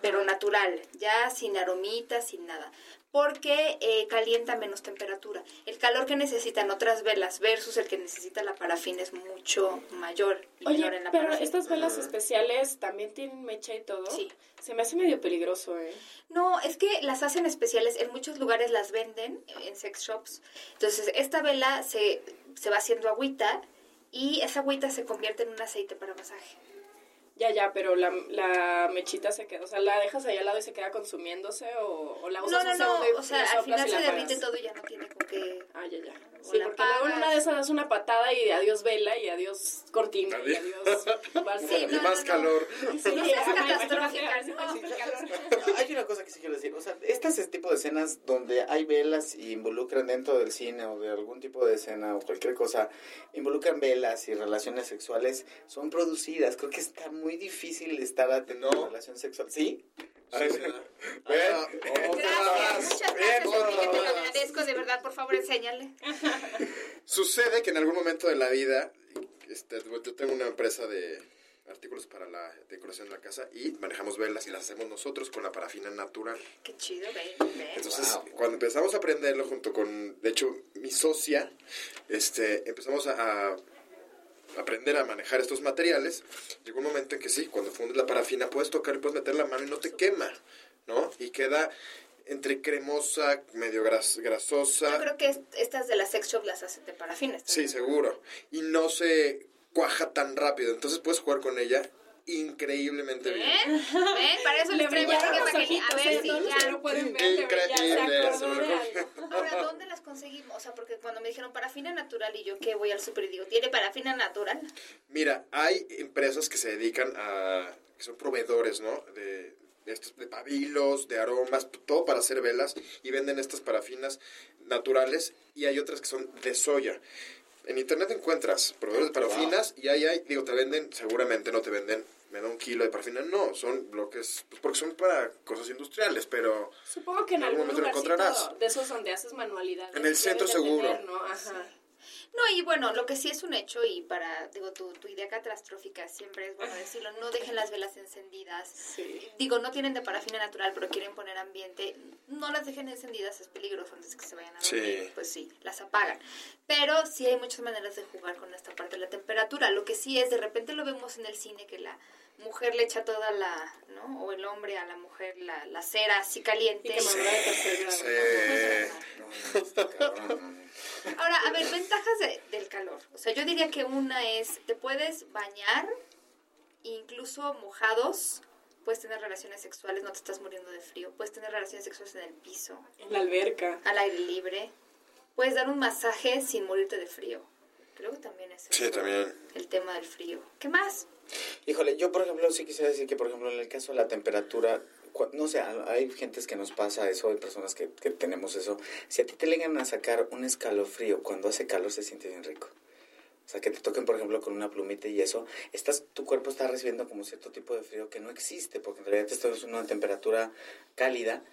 pero natural, ya sin aromitas, sin nada. Porque eh, calienta menos temperatura. El calor que necesitan otras velas versus el que necesita la parafina es mucho mayor y menor Oye, en la pero parafina. estas velas especiales también tienen mecha y todo. Sí. Se me hace medio peligroso, ¿eh? No, es que las hacen especiales, en muchos lugares las venden en sex shops. Entonces, esta vela se, se va haciendo agüita y esa agüita se convierte en un aceite para masaje. Ya, ya, pero la, la mechita se queda, o sea, la dejas ahí al lado y se queda consumiéndose o, o la No, usas no, un no, segundo y o sea, al final y se derrite todo y ya no tiene con qué... Ah, ya, ya. O Sí, porque luego en una de esas das una patada y adiós vela y adiós cortina y Adiós. Sí, y no, más no, no. calor. Sí, no no. Hay una cosa que sí quiero decir, o sea, estas es tipo de escenas donde hay velas y involucran dentro del cine o de algún tipo de escena o cualquier cosa, involucran velas y relaciones sexuales, son producidas. Creo que está muy difícil estar atento No. una relación sexual. ¿Sí? Ah, Gracias, muchas gracias, Enrique, te lo agradezco, de verdad, por favor, enséñale. Sucede que en algún momento de la vida, este, yo tengo una empresa de artículos para la decoración de la casa y manejamos velas y las hacemos nosotros con la parafina natural. Qué chido, ven. Entonces, Wow. cuando empezamos a aprenderlo junto con, de hecho, mi socia, este, empezamos a, a aprender a manejar estos materiales. Llegó un momento en que sí, cuando fundes la parafina puedes tocar y puedes meter la mano y no te quema, ¿no? Y queda entre cremosa, medio gras- grasosa. Yo creo que est- estas de las sex shop las hacen de parafina. ¿estás Sí, seguro. Y no se cuaja tan rápido. Entonces puedes jugar con ella increíblemente bien. ¿Ven? Para eso Le les traigo ojitos, a ver ¿eh? si ya. no pueden ver, Increíble. Ahora, ¿dónde las conseguimos? O sea, porque cuando me dijeron parafina natural y yo que voy al súper y digo, ¿tiene parafina natural? Mira, hay empresas que se dedican a, que son proveedores, ¿no? De, de estos, de pabilos, de aromas, todo para hacer velas y venden estas parafinas naturales y hay otras que son de soya. En internet encuentras proveedores de parafinas y ahí hay, digo, te venden, seguramente no te venden, me da un kilo de parafina, no, son bloques, pues porque son para cosas industriales, pero Supongo que en En algún algún momento encontrarás. de esos donde haces manualidades. En el centro seguro. tener, ¿no? Ajá. No, y bueno, lo que sí es un hecho, y para, digo, tu, tu idea catastrófica siempre es bueno decirlo, no dejen las velas encendidas. Sí. Digo, no tienen de parafina natural, pero quieren poner ambiente, no las dejen encendidas, es peligroso antes de que se vayan a dormir, Sí. pues sí, las apagan. Pero sí hay muchas maneras de jugar con esta parte de la temperatura. Lo que sí es, de repente lo vemos en el cine, que la mujer le echa toda la, ¿no? O el hombre a la mujer la, la cera así caliente. Y grado. sí. Ahora, a ver, ventajas de- del calor. O sea, yo diría que una es, te puedes bañar, incluso mojados, puedes tener relaciones sexuales, no te estás muriendo de frío, puedes tener relaciones sexuales en el piso, En la alberca. al aire libre, puedes dar un masaje sin morirte de frío. Creo que también es Sí, eso, también. el tema del frío. ¿Qué más? Híjole, yo por ejemplo sí quisiera decir que por ejemplo en el caso de la temperatura, no sé, hay gentes que nos pasa eso, hay personas que, que tenemos eso. Si a ti te llegan a sacar un escalofrío, cuando hace calor se siente bien rico. O sea, que te toquen, por ejemplo, con una plumita y eso, estás, tu cuerpo está recibiendo como cierto tipo de frío que no existe, porque en realidad estás en una temperatura cálida,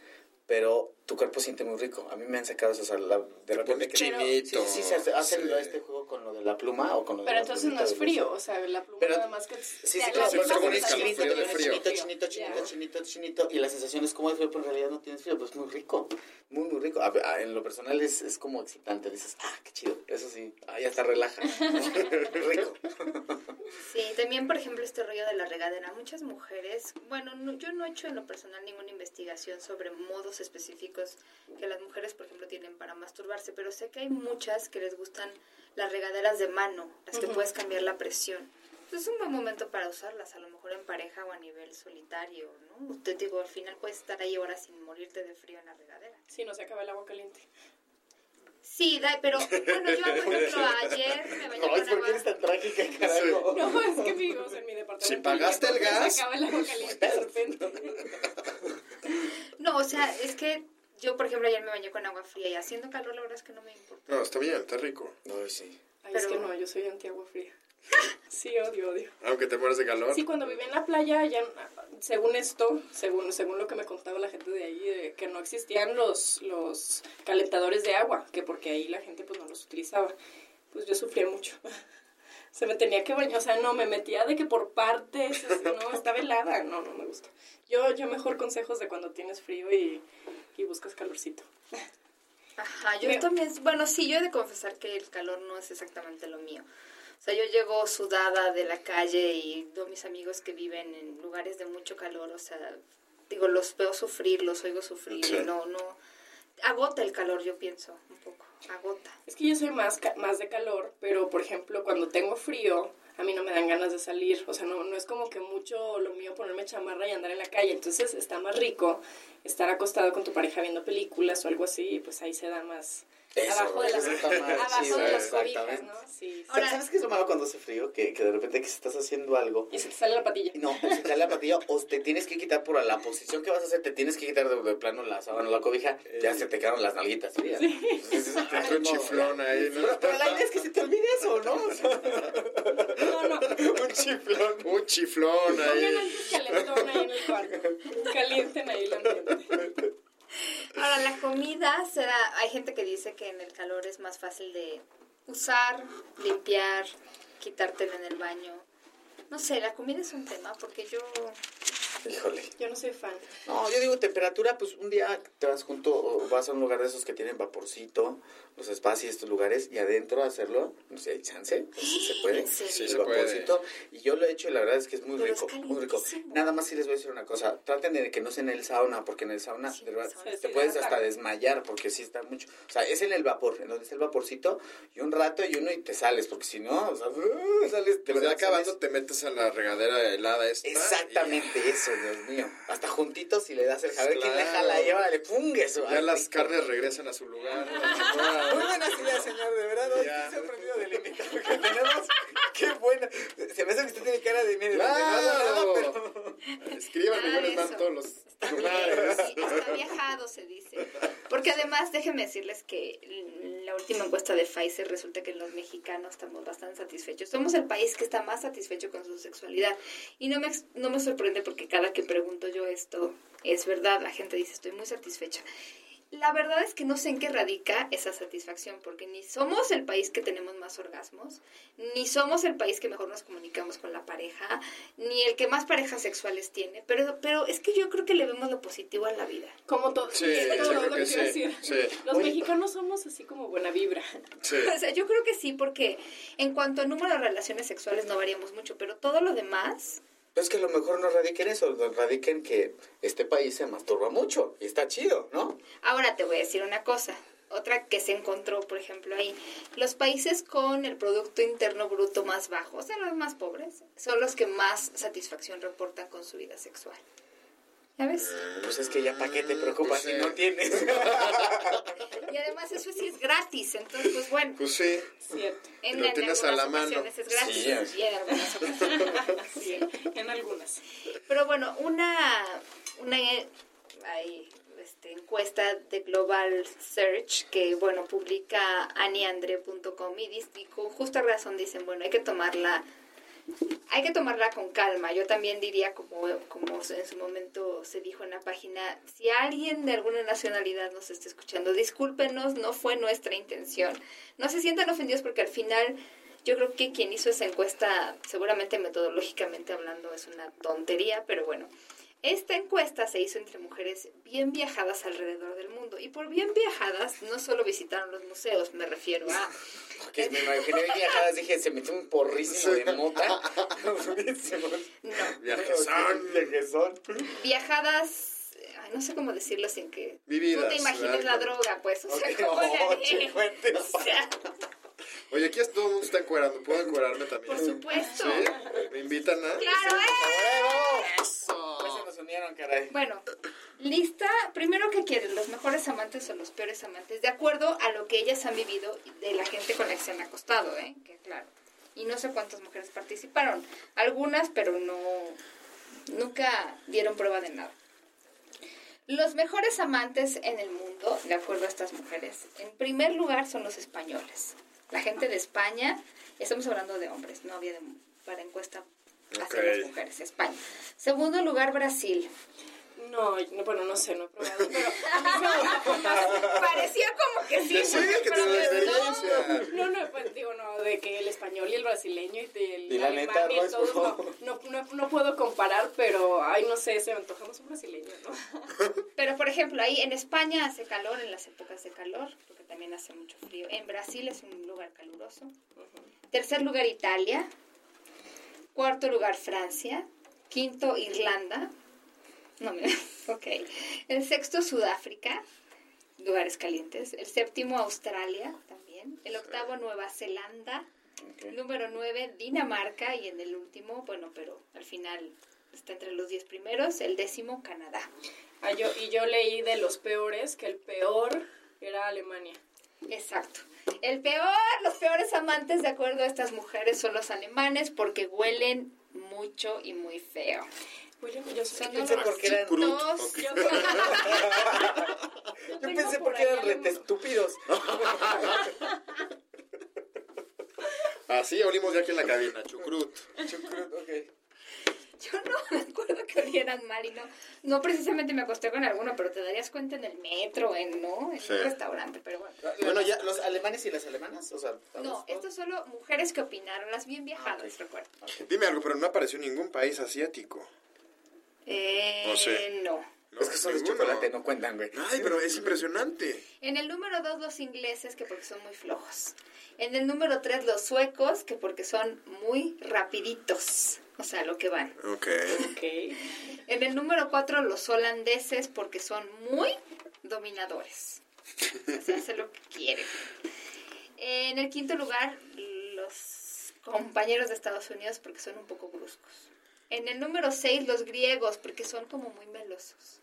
pero tu cuerpo siente muy rico. A mí me han sacado eso, o sea, la- de repente que... chinito. Sí, sí, se hace- hacen Sí. este juego con lo de la pluma o con lo de Pero la entonces no es frío, o sea, la pluma Pero- nada más que... Sí, sí, es la. Chinito, chinito, chinito, Ya. chinito, chinito. Y la sensación es como de frío, pero en realidad no tienes frío. Pues muy rico. Muy, muy rico. A ver, a- en lo personal es, es como excitante. Dices, ah, qué chido. Eso sí. Ah, ya está relaja. rico. Sí, también, por ejemplo, este rollo de la regadera. Muchas mujeres, bueno, no- yo no he hecho en lo personal ninguna investigación sobre modos específicos que las mujeres, por ejemplo, tienen para masturbarse, pero sé que hay muchas que les gustan las regaderas de mano, las que Ujú. puedes cambiar la presión. Entonces es un buen momento para usarlas, a lo mejor en pareja o a nivel solitario, ¿no? Te digo, al final puedes estar ahí horas sin morirte de frío en la regadera. Sí, no se acaba el agua caliente. Sí, da, pero bueno, yo por ejemplo ayer me bañé Ay, con ¿por qué agua. eres tan trágica, carajo? No, es que vivimos en mi departamento. Si pagaste el gas. Se acaba el agua caliente de repente. No, o sea, es que yo, por ejemplo, ayer me bañé con agua fría y haciendo calor, la verdad es que no me importa. No, está bien, está rico. Ay, sí. Ay, es Pero- que no, yo soy anti agua fría. Sí, odio, odio. Aunque te mueres de calor. Sí, cuando viví en la playa, ya, según esto, según, según lo que me contaba la gente de ahí, de que no existían los, los calentadores de agua, que porque ahí la gente pues no los utilizaba. Pues yo sufría mucho. Se me tenía que bañar, o sea, no, me metía de que por partes, no, estaba helada, no, no me gusta. Yo, yo mejor consejos de cuando tienes frío y, y buscas calorcito. Ajá, yo Me- también, bueno, sí, yo he de confesar que el calor no es exactamente lo mío. O sea, yo llego sudada de la calle y veo a mis amigos que viven en lugares de mucho calor, o sea, digo, los veo sufrir, los oigo sufrir, Sí. y no, no, agota el calor, yo pienso, un poco, agota. Es que yo soy más, más de calor, pero por ejemplo, cuando tengo frío, a mí no me dan ganas de salir. O sea, no, no es como que mucho lo mío ponerme chamarra y andar en la calle. Entonces está más rico estar acostado con tu pareja viendo películas o algo así, pues ahí se da más. Eso, abajo de las, abajo de las cobijas. ¿no? Sí. Ahora- ¿Sabes qué es lo malo cuando hace frío? Que, que de repente que estás haciendo algo Y se te sale la patilla. No, se te da la patilla o te tienes que quitar por la posición que vas a hacer, te tienes que quitar de, de plano la sábana o la cobija, ya se te quedaron las nalguitas frías. Entonces, entra un chiflón ahí, ¿no? Pero, pero la idea es que se te olvide eso, ¿no? O sea, No, no. un chiflón. Un chiflón Pongan ahí. antes calentón ahí en el cuarto. Calienten ahí el ambiente. Ahora, la comida será, hay gente que dice que en el calor es más fácil de usar, limpiar, quitártelo en el baño. No sé, la comida es un tema porque yo Híjole. Yo no soy fan. No, yo digo temperatura, pues un día te vas junto o vas a un lugar de esos que tienen vaporcito, los espacios, estos lugares, y adentro hacerlo, no sé, hay chance, pues, se puede. Sí, Sí, el se puede. vaporcito. Y yo lo he hecho y la verdad es que es muy Pero rico, es muy rico. Nada más sí les voy a decir una cosa, traten de que no sea en el sauna, porque en el sauna Sí, de verdad, sauna te sí puedes hasta desmayar, porque sí está mucho. O sea, es en el vapor, en donde está el vaporcito, y un rato y uno y te sales, porque si no, o sea, uh, sales, de Pues verdad. ya acabando sales- te metes a la regadera helada esta. Exactamente eso, Dios mío. Hasta juntitos y le das el jabón. ¿Quién le jala y órale, y Ya Ay, las rico. carnes regresan a su lugar. Muy buenas ideas, señor, de verdad. Estoy sorprendido del invitado que tenemos. Qué buena. Se me hace que usted tiene cara de mire, ¡Claro! pero... Escríbanme, yo les todos los Está lugares. sí, está viajado, se dice. Porque además, déjenme decirles que la última encuesta de Pfizer resulta que los mexicanos estamos bastante satisfechos. Somos el país que está más satisfecho con su sexualidad. Y no me, ex- no me sorprende porque cada que pregunto yo esto, es verdad, la gente dice, estoy muy satisfecha. La verdad es que no sé en qué radica esa satisfacción, porque ni somos el país que tenemos más orgasmos, ni somos el país que mejor nos comunicamos con la pareja, ni el que más parejas sexuales tiene, pero, pero es que yo creo que le vemos lo positivo a la vida. Como todo. Sí, es yo todo creo lo que que iba a sí, sí. Los Oye. mexicanos somos así como buena vibra. Sí. O sea, yo creo que sí, porque en cuanto a número de relaciones sexuales no variamos mucho, pero todo lo demás, Es que a lo mejor no radiquen eso, radiquen que este país se masturba mucho y está chido, ¿no? Ahora te voy a decir una cosa, otra que se encontró, por ejemplo, ahí. Los países con el Producto Interno Bruto más bajo, o sea, los más pobres, son los que más satisfacción reportan con su vida sexual. ¿Ya ves? Pues es que ya para qué te preocupas Pues si sí. no tienes. Y además eso sí es gratis, entonces, pues bueno. Pues sí. Cierto. En, lo en tienes a algunas la mano. ocasiones es gratis Sí, es. y en algunas ocasiones Sí, en algunas. Pero bueno, una, una hay, este, encuesta de Global Search que, bueno, publica aniandre.com y, dis- y con justa razón dicen, bueno, hay que tomarla hay que tomarla con calma. Yo también diría, como, como en su momento se dijo en la página, si alguien de alguna nacionalidad nos está escuchando, discúlpenos, no fue nuestra intención. No se sientan ofendidos porque al final yo creo que quien hizo esa encuesta, seguramente metodológicamente hablando, es una tontería, pero bueno. Esta encuesta se hizo entre mujeres bien viajadas alrededor del mundo. Y por bien viajadas, no solo visitaron los museos, me refiero a Que me imaginé viajadas, dije, se metió un porrísimo de mota. No, Viajezón. Viajezón. viajadas, ay, no sé cómo decirlo sin que Vividas, tú te imagines la droga, pues. O sea, Ok, ¿cómo le no, haré? chicuentes. O sea, Oye, aquí todo el mundo está encuerando. ¿Puedo encuerarme también? por supuesto. ¿Sí? ¿Me invitan a...? Claro, ¿eh? Eso. Pues Bueno, lista, primero que quieren, los mejores amantes o los peores amantes, de acuerdo a lo que ellas han vivido de la gente con la que se han acostado, ¿eh? Que claro. Y no sé cuántas mujeres participaron. Algunas, pero no, nunca dieron prueba de nada. Los mejores amantes en el mundo, de acuerdo a estas mujeres, en primer lugar son los españoles. La gente de España, estamos hablando de hombres, no había de, para encuesta hacia Ok. las mujeres, España. Segundo lugar, Brasil. No, no, bueno, no sé, no he probado, pero Parecía como que sí. Sí, que pero de- experiencia. No, no, pues digo, no, de que el español y el brasileño y el Y alemán neta, y el Royce, todo, por no, no, no, no puedo comparar, pero, ay, no sé, se me antoja más un brasileño, ¿no? Pero, por ejemplo, ahí en España hace calor en las épocas de calor, porque también hace mucho frío. En Brasil es un lugar caluroso. Tercer lugar, Italia. Cuarto lugar, Francia. Quinto, Irlanda. No me... Ok. El sexto, Sudáfrica. Lugares calientes. El séptimo, Australia también. El octavo, Nueva Zelanda. Número 9, Dinamarca. Y en el último, bueno, pero al final está entre los 10 primeros, el décimo, Canadá. Ah, yo, y yo leí de los peores que el peor era Alemania. Exacto. El peor, los peores amantes, de acuerdo a estas mujeres, son los alemanes porque huelen mucho y muy feo. Yo sé Son pensé porque eran- yo, Yo pensé por porque eran rete estúpidos. Así olimos ya aquí en la cabina. Chucrut. Chucrut, ok. Yo no me acuerdo que olieran mal y no, no precisamente me acosté con alguno, pero te darías cuenta en el metro, en, ¿no? En Sí. un restaurante, pero bueno. Bueno, ya, los alemanes y las alemanas, o sea... No, esto es solo mujeres que opinaron, las bien viajadas, recuerdo. Dime algo, pero no apareció ningún país asiático. Eh, No sé. no. No, es que son de chocolate, no cuentan, güey. Ay, pero es impresionante. En el número 2 los ingleses, que porque son muy flojos. En el número 3 los suecos, que porque son muy rapiditos. O sea, lo que van. Ok. Ok. En el número 4 los holandeses, porque son muy dominadores. O sea, hacen lo que quieren. En el quinto lugar, los compañeros de Estados Unidos, porque son un poco bruscos. En el número 6, los griegos, porque son como muy melosos.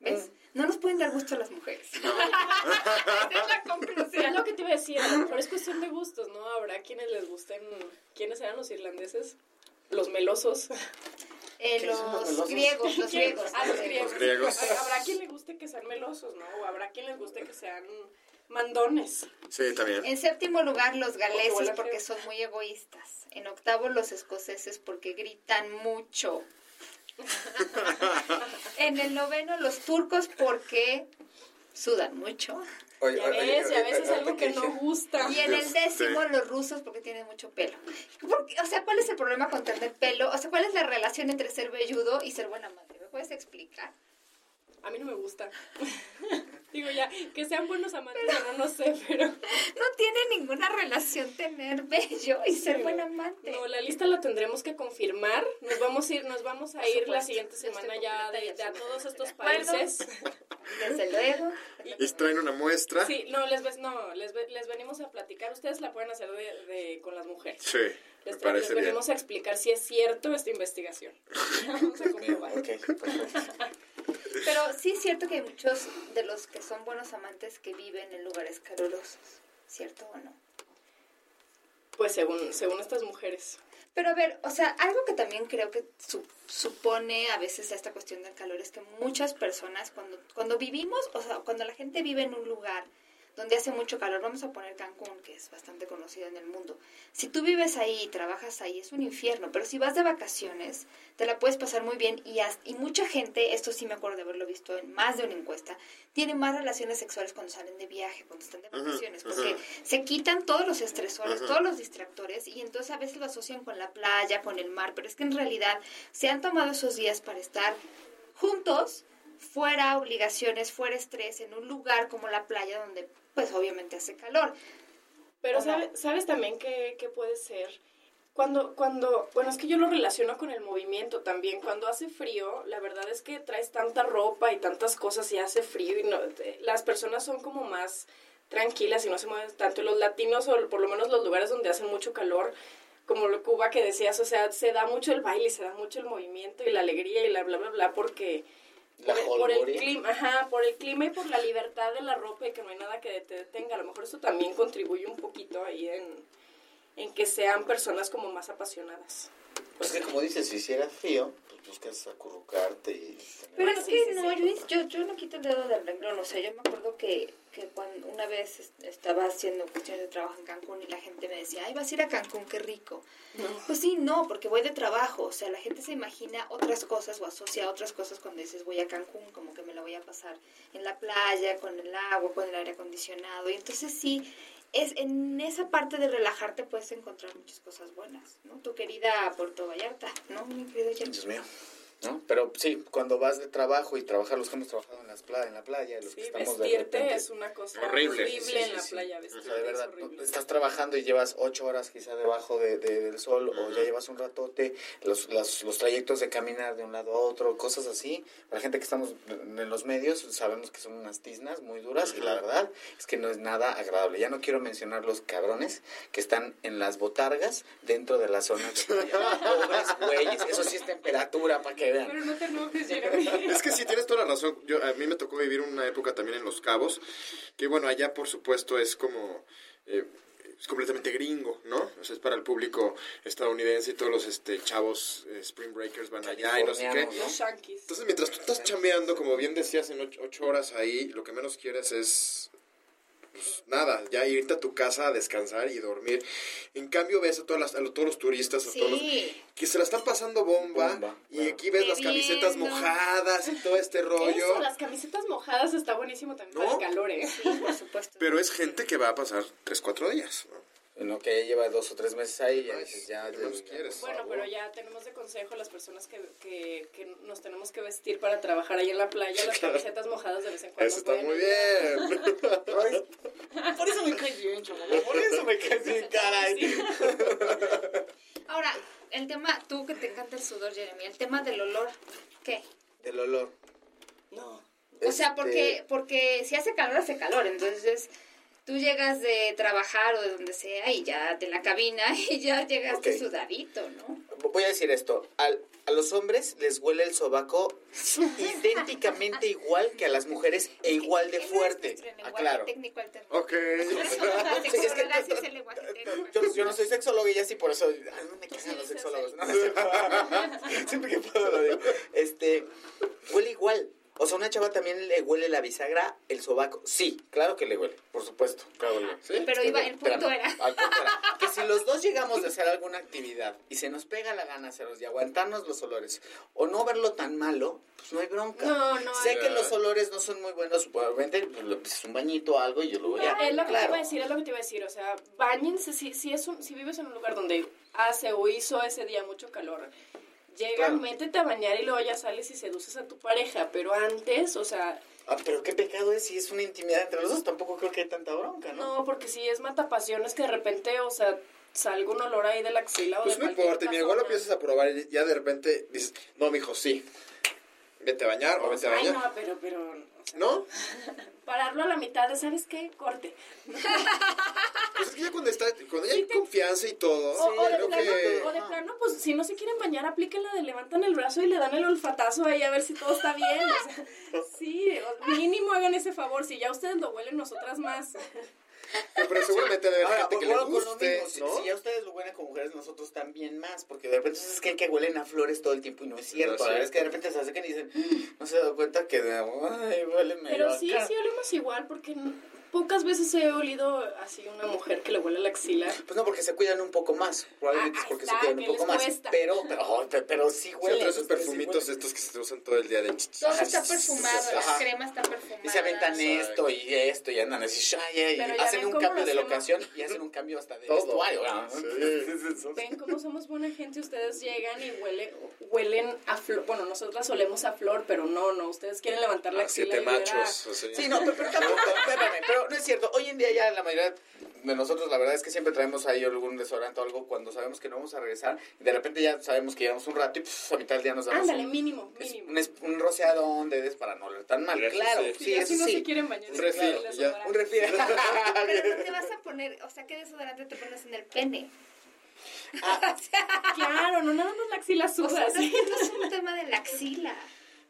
¿Ves? No nos pueden dar gusto a las mujeres. Esa es la Es conclusión. lo que te iba a decir, mejor es cuestión de gustos, ¿no? Habrá quienes les gusten, ¿quiénes eran los irlandeses? Los melosos. Eh, ¿Quiénes son los los melosos? griegos, los griegos. Ah, los griegos. Los griegos. Habrá quien le guste que sean melosos, ¿no? O habrá quien les guste que sean mandones. Sí, también. En séptimo lugar, los galeses porque son muy egoístas. En octavo, los escoceses porque gritan mucho. en el noveno, los turcos porque sudan mucho. Oye, Ya oye, ves, y a oye, veces ahorita algo que no gusta. Y en el Sí. décimo, los rusos porque tienen mucho pelo. O sea, ¿cuál es el problema con tener pelo? O sea, ¿cuál es la relación entre ser velludo y ser buena madre? ¿Me puedes explicar? A mí no me gusta. Digo ya, que sean buenos amantes, no, no sé, pero... No tiene ninguna relación tener vello y ser Sí, buena no. amante. No, la lista la tendremos que confirmar. Nos vamos a ir, nos vamos a Por ir la supuesto. siguiente Yo estoy semana ya de, de a todos estos países. Desde luego. Y traen una muestra. Sí, no, les, ves- no les, les venimos a platicar. Ustedes la pueden hacer de, de- con las mujeres. Sí, Les, les venimos a explicar si es cierto esta investigación. Vamos a comprobar. Ok, perfecto. Pero sí es cierto que hay muchos de los que son buenos amantes que viven en lugares calurosos, ¿cierto o no? Pues según, según estas mujeres. Pero a ver, o sea, algo que también creo que su- supone a veces esta cuestión del calor es que muchas personas cuando, cuando vivimos, o sea, cuando la gente vive en un lugar donde hace mucho calor, vamos a poner Cancún, que es bastante conocido en el mundo. Si tú vives ahí y trabajas ahí, es un infierno, pero si vas de vacaciones, te la puedes pasar muy bien y, has- y mucha gente, esto sí me acuerdo de haberlo visto en más de una encuesta, tiene más relaciones sexuales cuando salen de viaje, cuando están de vacaciones, porque se quitan todos los estresores, todos los distractores y entonces a veces lo asocian con la playa, con el mar, pero es que en realidad se han tomado esos días para estar juntos, fuera obligaciones, fuera estrés, en un lugar como la playa donde pues obviamente hace calor. Pero sabe- sabes también que, que puede ser cuando, cuando, bueno, es que yo lo relaciono con el movimiento también. Cuando hace frío, la verdad es que traes tanta ropa y tantas cosas y hace frío y no, te- las personas son como más tranquilas y no se mueven tanto. Los latinos, o por lo menos los lugares donde hace mucho calor, como lo Cuba que decías, o sea, se da mucho el baile, se da mucho el movimiento y la alegría y la bla, bla, bla, porque La por el, por el clima, ajá, por el clima y por la libertad de la ropa y que no hay nada que te detenga. A lo mejor eso también contribuye un poquito ahí en, en que sean personas como más apasionadas. Pues que como dices, si hiciera frío, pues buscas acurrucarte y... Pero es que sí, no, sí. Luis, yo, yo no quito el dedo del renglón, o sea, yo me acuerdo que, que cuando una vez est- estaba haciendo cuestiones de trabajo en Cancún y la gente me decía, ay, vas a ir a Cancún, qué rico. Pues sí, no, porque voy de trabajo, o sea, la gente se imagina otras cosas o asocia otras cosas cuando dices voy a Cancún, como que me la voy a pasar en la playa, con el agua, con el aire acondicionado, y entonces sí, es en esa parte de relajarte puedes encontrar muchas cosas buenas, ¿no? Tu querida Puerto Vallarta, ¿no? Mi querido? Dios mío. ¿No? Pero sí, cuando vas de trabajo y trabajar los que hemos trabajado en, las pla en la playa, los que estamos de repente- es una cosa Horrible. horrible, Sí, sí, en la sí. playa. O Vestirte sea, de verdad, es horrible. estás trabajando y llevas ocho horas quizá debajo de, de- del sol o ya llevas un ratote, los, las- los trayectos de caminar de un lado a otro, cosas así. Para la gente que estamos en los medios sabemos que son unas tiznas muy duras y la verdad es que no es nada agradable. Ya no quiero mencionar los cabrones que están en las botargas dentro de la zona de playa. Pobres güeyes, eso sí es temperatura para que vean. Pero no te enojes, Jeremy. Es que sí, tienes toda la razón. Yo, a mí me tocó vivir una época también en Los Cabos, que bueno, allá por supuesto es como... eh, es completamente gringo, ¿no? O sea, es para el público estadounidense y todos los este, chavos eh, Spring Breakers van allá y no sé qué. Californianos, Los yankees. Entonces, mientras tú estás chambeando, como bien decías, en ocho, ocho horas ahí, lo que menos quieres es pues, nada, ya irte a tu casa a descansar y dormir. En cambio, ves a, todas las- a todos los turistas, a todos los que se la están pasando bomba, Bomba, y claro. aquí ves las camisetas mojadas y todo este rollo. Eso, las camisetas mojadas está buenísimo también ¿No? para el calor, ¿eh? Sí, por supuesto. Pero es gente que va a pasar 3, 4 días. ¿no? En lo que ya lleva dos o tres meses ahí, ya dices, ya... ¿qué más quieres? Bueno, pero ya tenemos de consejo a las personas que, que, que nos tenemos que vestir para trabajar ahí en la playa, las camisetas mojadas de vez en cuando. Eso está muy bien. Por eso me caes bien, chaval. Por eso me caes bien, caray. Ahora, el tema, tú que te encanta el sudor, Jeremy, el tema del olor, ¿qué? Del olor. No. O sea, Este, porque, porque si hace calor, hace calor. Entonces, tú llegas de trabajar o de donde sea y ya de la cabina y ya llegaste sudadito, ¿no? Voy a decir esto. Al- a los hombres les huele el sobaco idénticamente igual que a las mujeres e igual de fuerte. Aclaro. técnico alterno. Ok. Yo, no soy sexólogo y así por eso. No me casan los sexólogos. No, Siempre que puedo lo digo. Este, huele igual. O sea, una chava también le huele la bisagra, el sobaco. Sí, claro que le huele, por supuesto. Claro. ¿Sí? Pero iba, el punto era... al punto era que si los dos llegamos de hacer alguna actividad y se nos pega la gana hacerlos y aguantarnos los olores o no verlo tan malo, pues no hay bronca. No, no Sé hay- que los olores no son muy buenos, probablemente pues, pues, un bañito o algo y yo lo voy a... es lo que te iba a decir, es lo que te iba a decir. O sea, bañense. Si, si, es un- si vives en un lugar donde hace o hizo ese día mucho calor, llega, Claro. métete a bañar y luego ya sales y seduces a tu pareja. Pero antes, o sea, Ah, pero qué pecado es si es una intimidad entre los dos, tampoco creo que hay tanta bronca, ¿no? no, porque si es matapasiones que de repente, o sea, salga un olor ahí de la axila o Pues de no importa, mi igual lo empiezas a probar y ya de repente dices, no, mijo, sí. Vete a bañar o vete a Ay, bañar. no, pero, pero, o sea, ¿No? pararlo a la mitad de, ¿sabes qué? Corte. Pues es que ya cuando, está, cuando ya Sí hay te- confianza y todo, O, o de plano, que... o de plano, pues si no se quieren bañar, aplíquenla de levantan el brazo y le dan el olfatazo ahí a ver si todo está bien. O sea, sí, o mínimo hagan ese favor. Si ya ustedes lo huelen, nosotras más. Pero seguramente debe haber gente que le con guste, mismo, si, ¿no? si ya ustedes lo huelen como mujeres, nosotros también más, porque de repente ustedes creen que huelen a flores todo el tiempo y no es cierto. No, La sí. verdad es que de repente se acercan y dicen, "Mm, no se dan cuenta que de, ay, huele medio Pero sí, acá". sí olemos igual, porque pocas veces he olido así una mujer que le huele la axila. Pues no, porque se cuidan un poco más. Probablemente Ah, es porque está, se cuidan un poco más. cuesta. Pero, pero, oh, pero, pero sí Sí, huelen. otros esos sí perfumitos estos que se usan todo el día de... Todo está perfumado, la crema está perfumada. Y se aventan esto y esto y andan así, Pero y hacen un cambio de locación y hacen un cambio hasta de Todo. vestuario. ¿no? Sí. Ven cómo somos buena gente, ustedes llegan y huele, huelen a flor. Bueno, nosotras olemos a flor, pero no, no, ustedes quieren levantar la Ah, axila siete y oler a- machos. Sí, no, pero, pero tampoco, espérame, pero no es cierto. Hoy en día ya la mayoría de nosotros, la verdad es que siempre traemos ahí algún desodorante o algo cuando sabemos que no vamos a regresar. Y de repente ya sabemos que llevamos un rato y pff, a mitad del día nos damos Ándale, un, mínimo, mínimo. un, es- un rociadón de des para no oler tan mal. Claro, sí. sí, eso no sí. se quieren bañar. Un refil. Un refri. Pero no te vas a poner, o sea, ¿qué desodorante te pones en el pene? Claro, no nada más la axila O sea, suda, no, sí. no es un tema de la axila.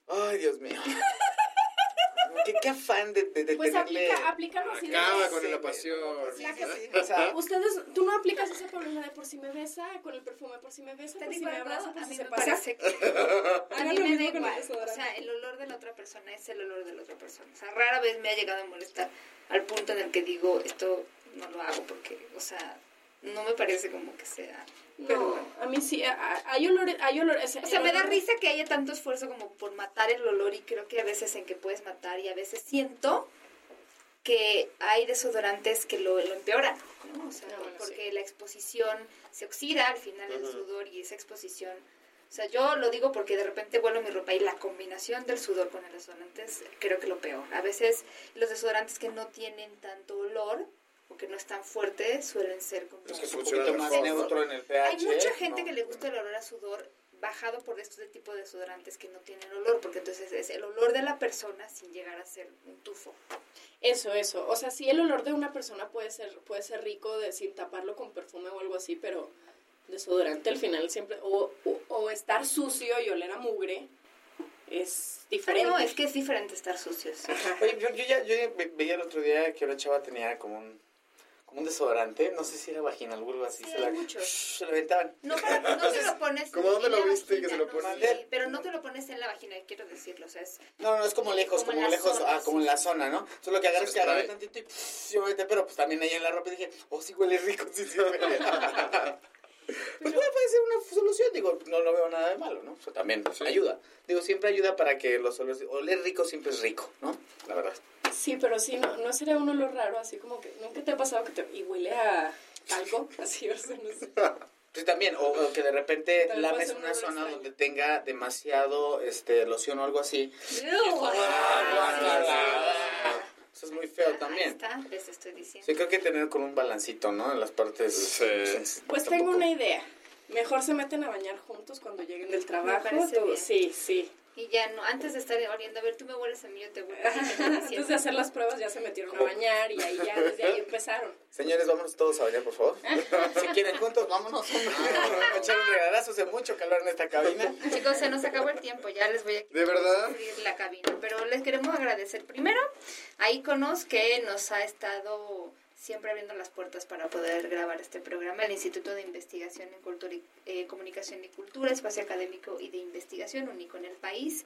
Ay, Dios mío. ¿Qué, qué afán de, de, de Pues tenerle... aplica, aplícalo así Acaba con la pasión. Sí, La sí, que- sí, o sea, Ustedes, tú no aplicas ese problema de por si me besa con el perfume, por si me besa, ¿Te por si digo me abraza, A por si mí se. A mí me da igual. O sea, el olor de la otra persona es el olor de la otra persona. O sea, rara vez me ha llegado a molestar al punto en el que digo, esto no lo hago porque, o sea, no me parece como que sea... Pero No, bueno. a mí sí, hay olores, hay olores. O sea, me da risa que haya tanto esfuerzo como por matar el olor y creo que a veces en que puedes matar y a veces siento que hay desodorantes que lo, lo empeoran, ¿no? O sea, Ah, bueno, porque la exposición se oxida al final del sudor y esa exposición... O sea, yo lo digo porque de repente vuelo mi ropa y la combinación del sudor con el desodorante es creo que lo peor. A veces los desodorantes que no tienen tanto olor o que no es tan fuerte suelen ser como... es que es un poquito más neutro en el pH. Hay mucha gente ¿no? que le gusta el olor a sudor bajado por estos de tipo de desodorantes que no tienen olor, porque entonces es el olor de la persona sin llegar a ser un tufo. Eso, eso. O sea, sí, el olor de una persona puede ser, puede ser rico de, sin taparlo con perfume o algo así, pero desodorante al final siempre. O, o, o estar sucio y oler a mugre es diferente. No, es que es diferente estar sucios. Ajá. Oye, yo, yo ya yo veía el otro día que una chava tenía como un, como un desodorante, no sé si era vaginal o algo así, Sí, se, la, muchos. se lo aventaban. No, no te lo pones. ¿Cómo dónde en lo la viste que vagina, se lo no, pones? sí, pero no te lo pones en la vagina, quiero decirlo. O sea, es. No, no, es como lejos, Como la lejos, zona, ah, como en la zona, ¿no? Solo que agarras Se que agarré tantito y pff, yo me metí, pero pues también ahí en la ropa y dije, oh, sí huele rico, sí, sí huele. pues puede, puede ser una solución, digo, no lo veo nada de malo, ¿no? O sea, también Sí. ayuda. Digo, siempre ayuda para que los olores, oler rico siempre es rico, ¿no? La verdad. Sí, pero sí, no, no sería un olor raro, así como que nunca te ha pasado que te. y huele a. talco, así, o sea, no sé. Sí, también, o, o que de repente lames una zona extraño. donde tenga demasiado este loción o algo así. Eso es muy feo Ahí también. está, les estoy diciendo. Sí, creo que tener con un balancito, ¿no? En las partes. Sí. Pues tengo una idea. Mejor se meten a bañar juntos cuando lleguen del trabajo. Sí, sí. Y ya no, antes de estar oliendo, a ver, tú me hueles a mí, yo te huelo. Antes de hacer las pruebas ya se metieron a bañar y ahí ya desde ahí empezaron. Señores, vámonos todos a bañar, por favor. si quieren juntos, vámonos. a echar un regalazo, hace mucho calor en esta cabina. Chicos, se nos acabó el tiempo, ya les voy a ¿De verdad? abrir la cabina, pero les queremos agradecer primero a Iconos que nos ha estado siempre abriendo las puertas para poder grabar este programa, el Instituto de Investigación en Cultura y eh, Comunicación y Cultura, Espacio Académico y de Investigación, único en el país,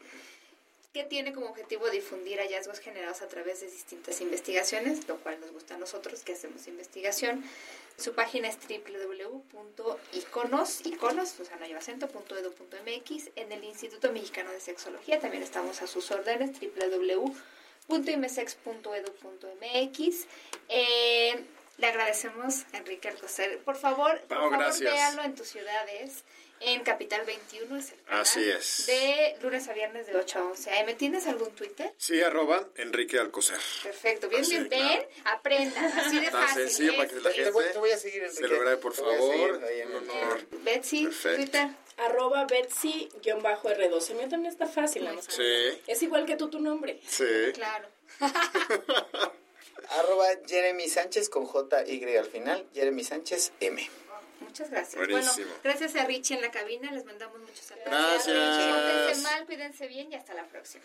que tiene como objetivo difundir hallazgos generados a través de distintas investigaciones, lo cual nos gusta a nosotros que hacemos investigación. Su página es www.iconos, iconos, o sea, no lleva acento, punto edu MX. En el Instituto Mexicano de Sexología también estamos a sus órdenes, www.imesex.edu.mx. Eh, le agradecemos a Enrique Alcocer. Por favor, por Pau, favor, véanlo en tus ciudades. En Capital 21 es el canal. Así es. De lunes a viernes de 8 a 11 am. ¿Tienes algún Twitter? Sí, arroba Enrique Alcocer. Perfecto. Bien, Así, bien, claro. ven, aprendan. Así de Tan fácil. sencillo ¿eh? para que la Te voy, gente te voy a seguir, se Enrique. lo grabe, por seguir favor. Un el- honor. Betsy, Perfecto. Twitter. Arroba Betsy-R2. El mío también está fácil. nada más. Sí, Es igual que tú tu nombre. sí. Claro. Arroba Jeremy Sánchez con J-Y al final. Jeremy Sánchez M. Muchas gracias. Buenísimo. Bueno, gracias a Richie en la cabina. Les mandamos muchos saludos. Gracias. Pórtense mal, cuídense bien y hasta la próxima.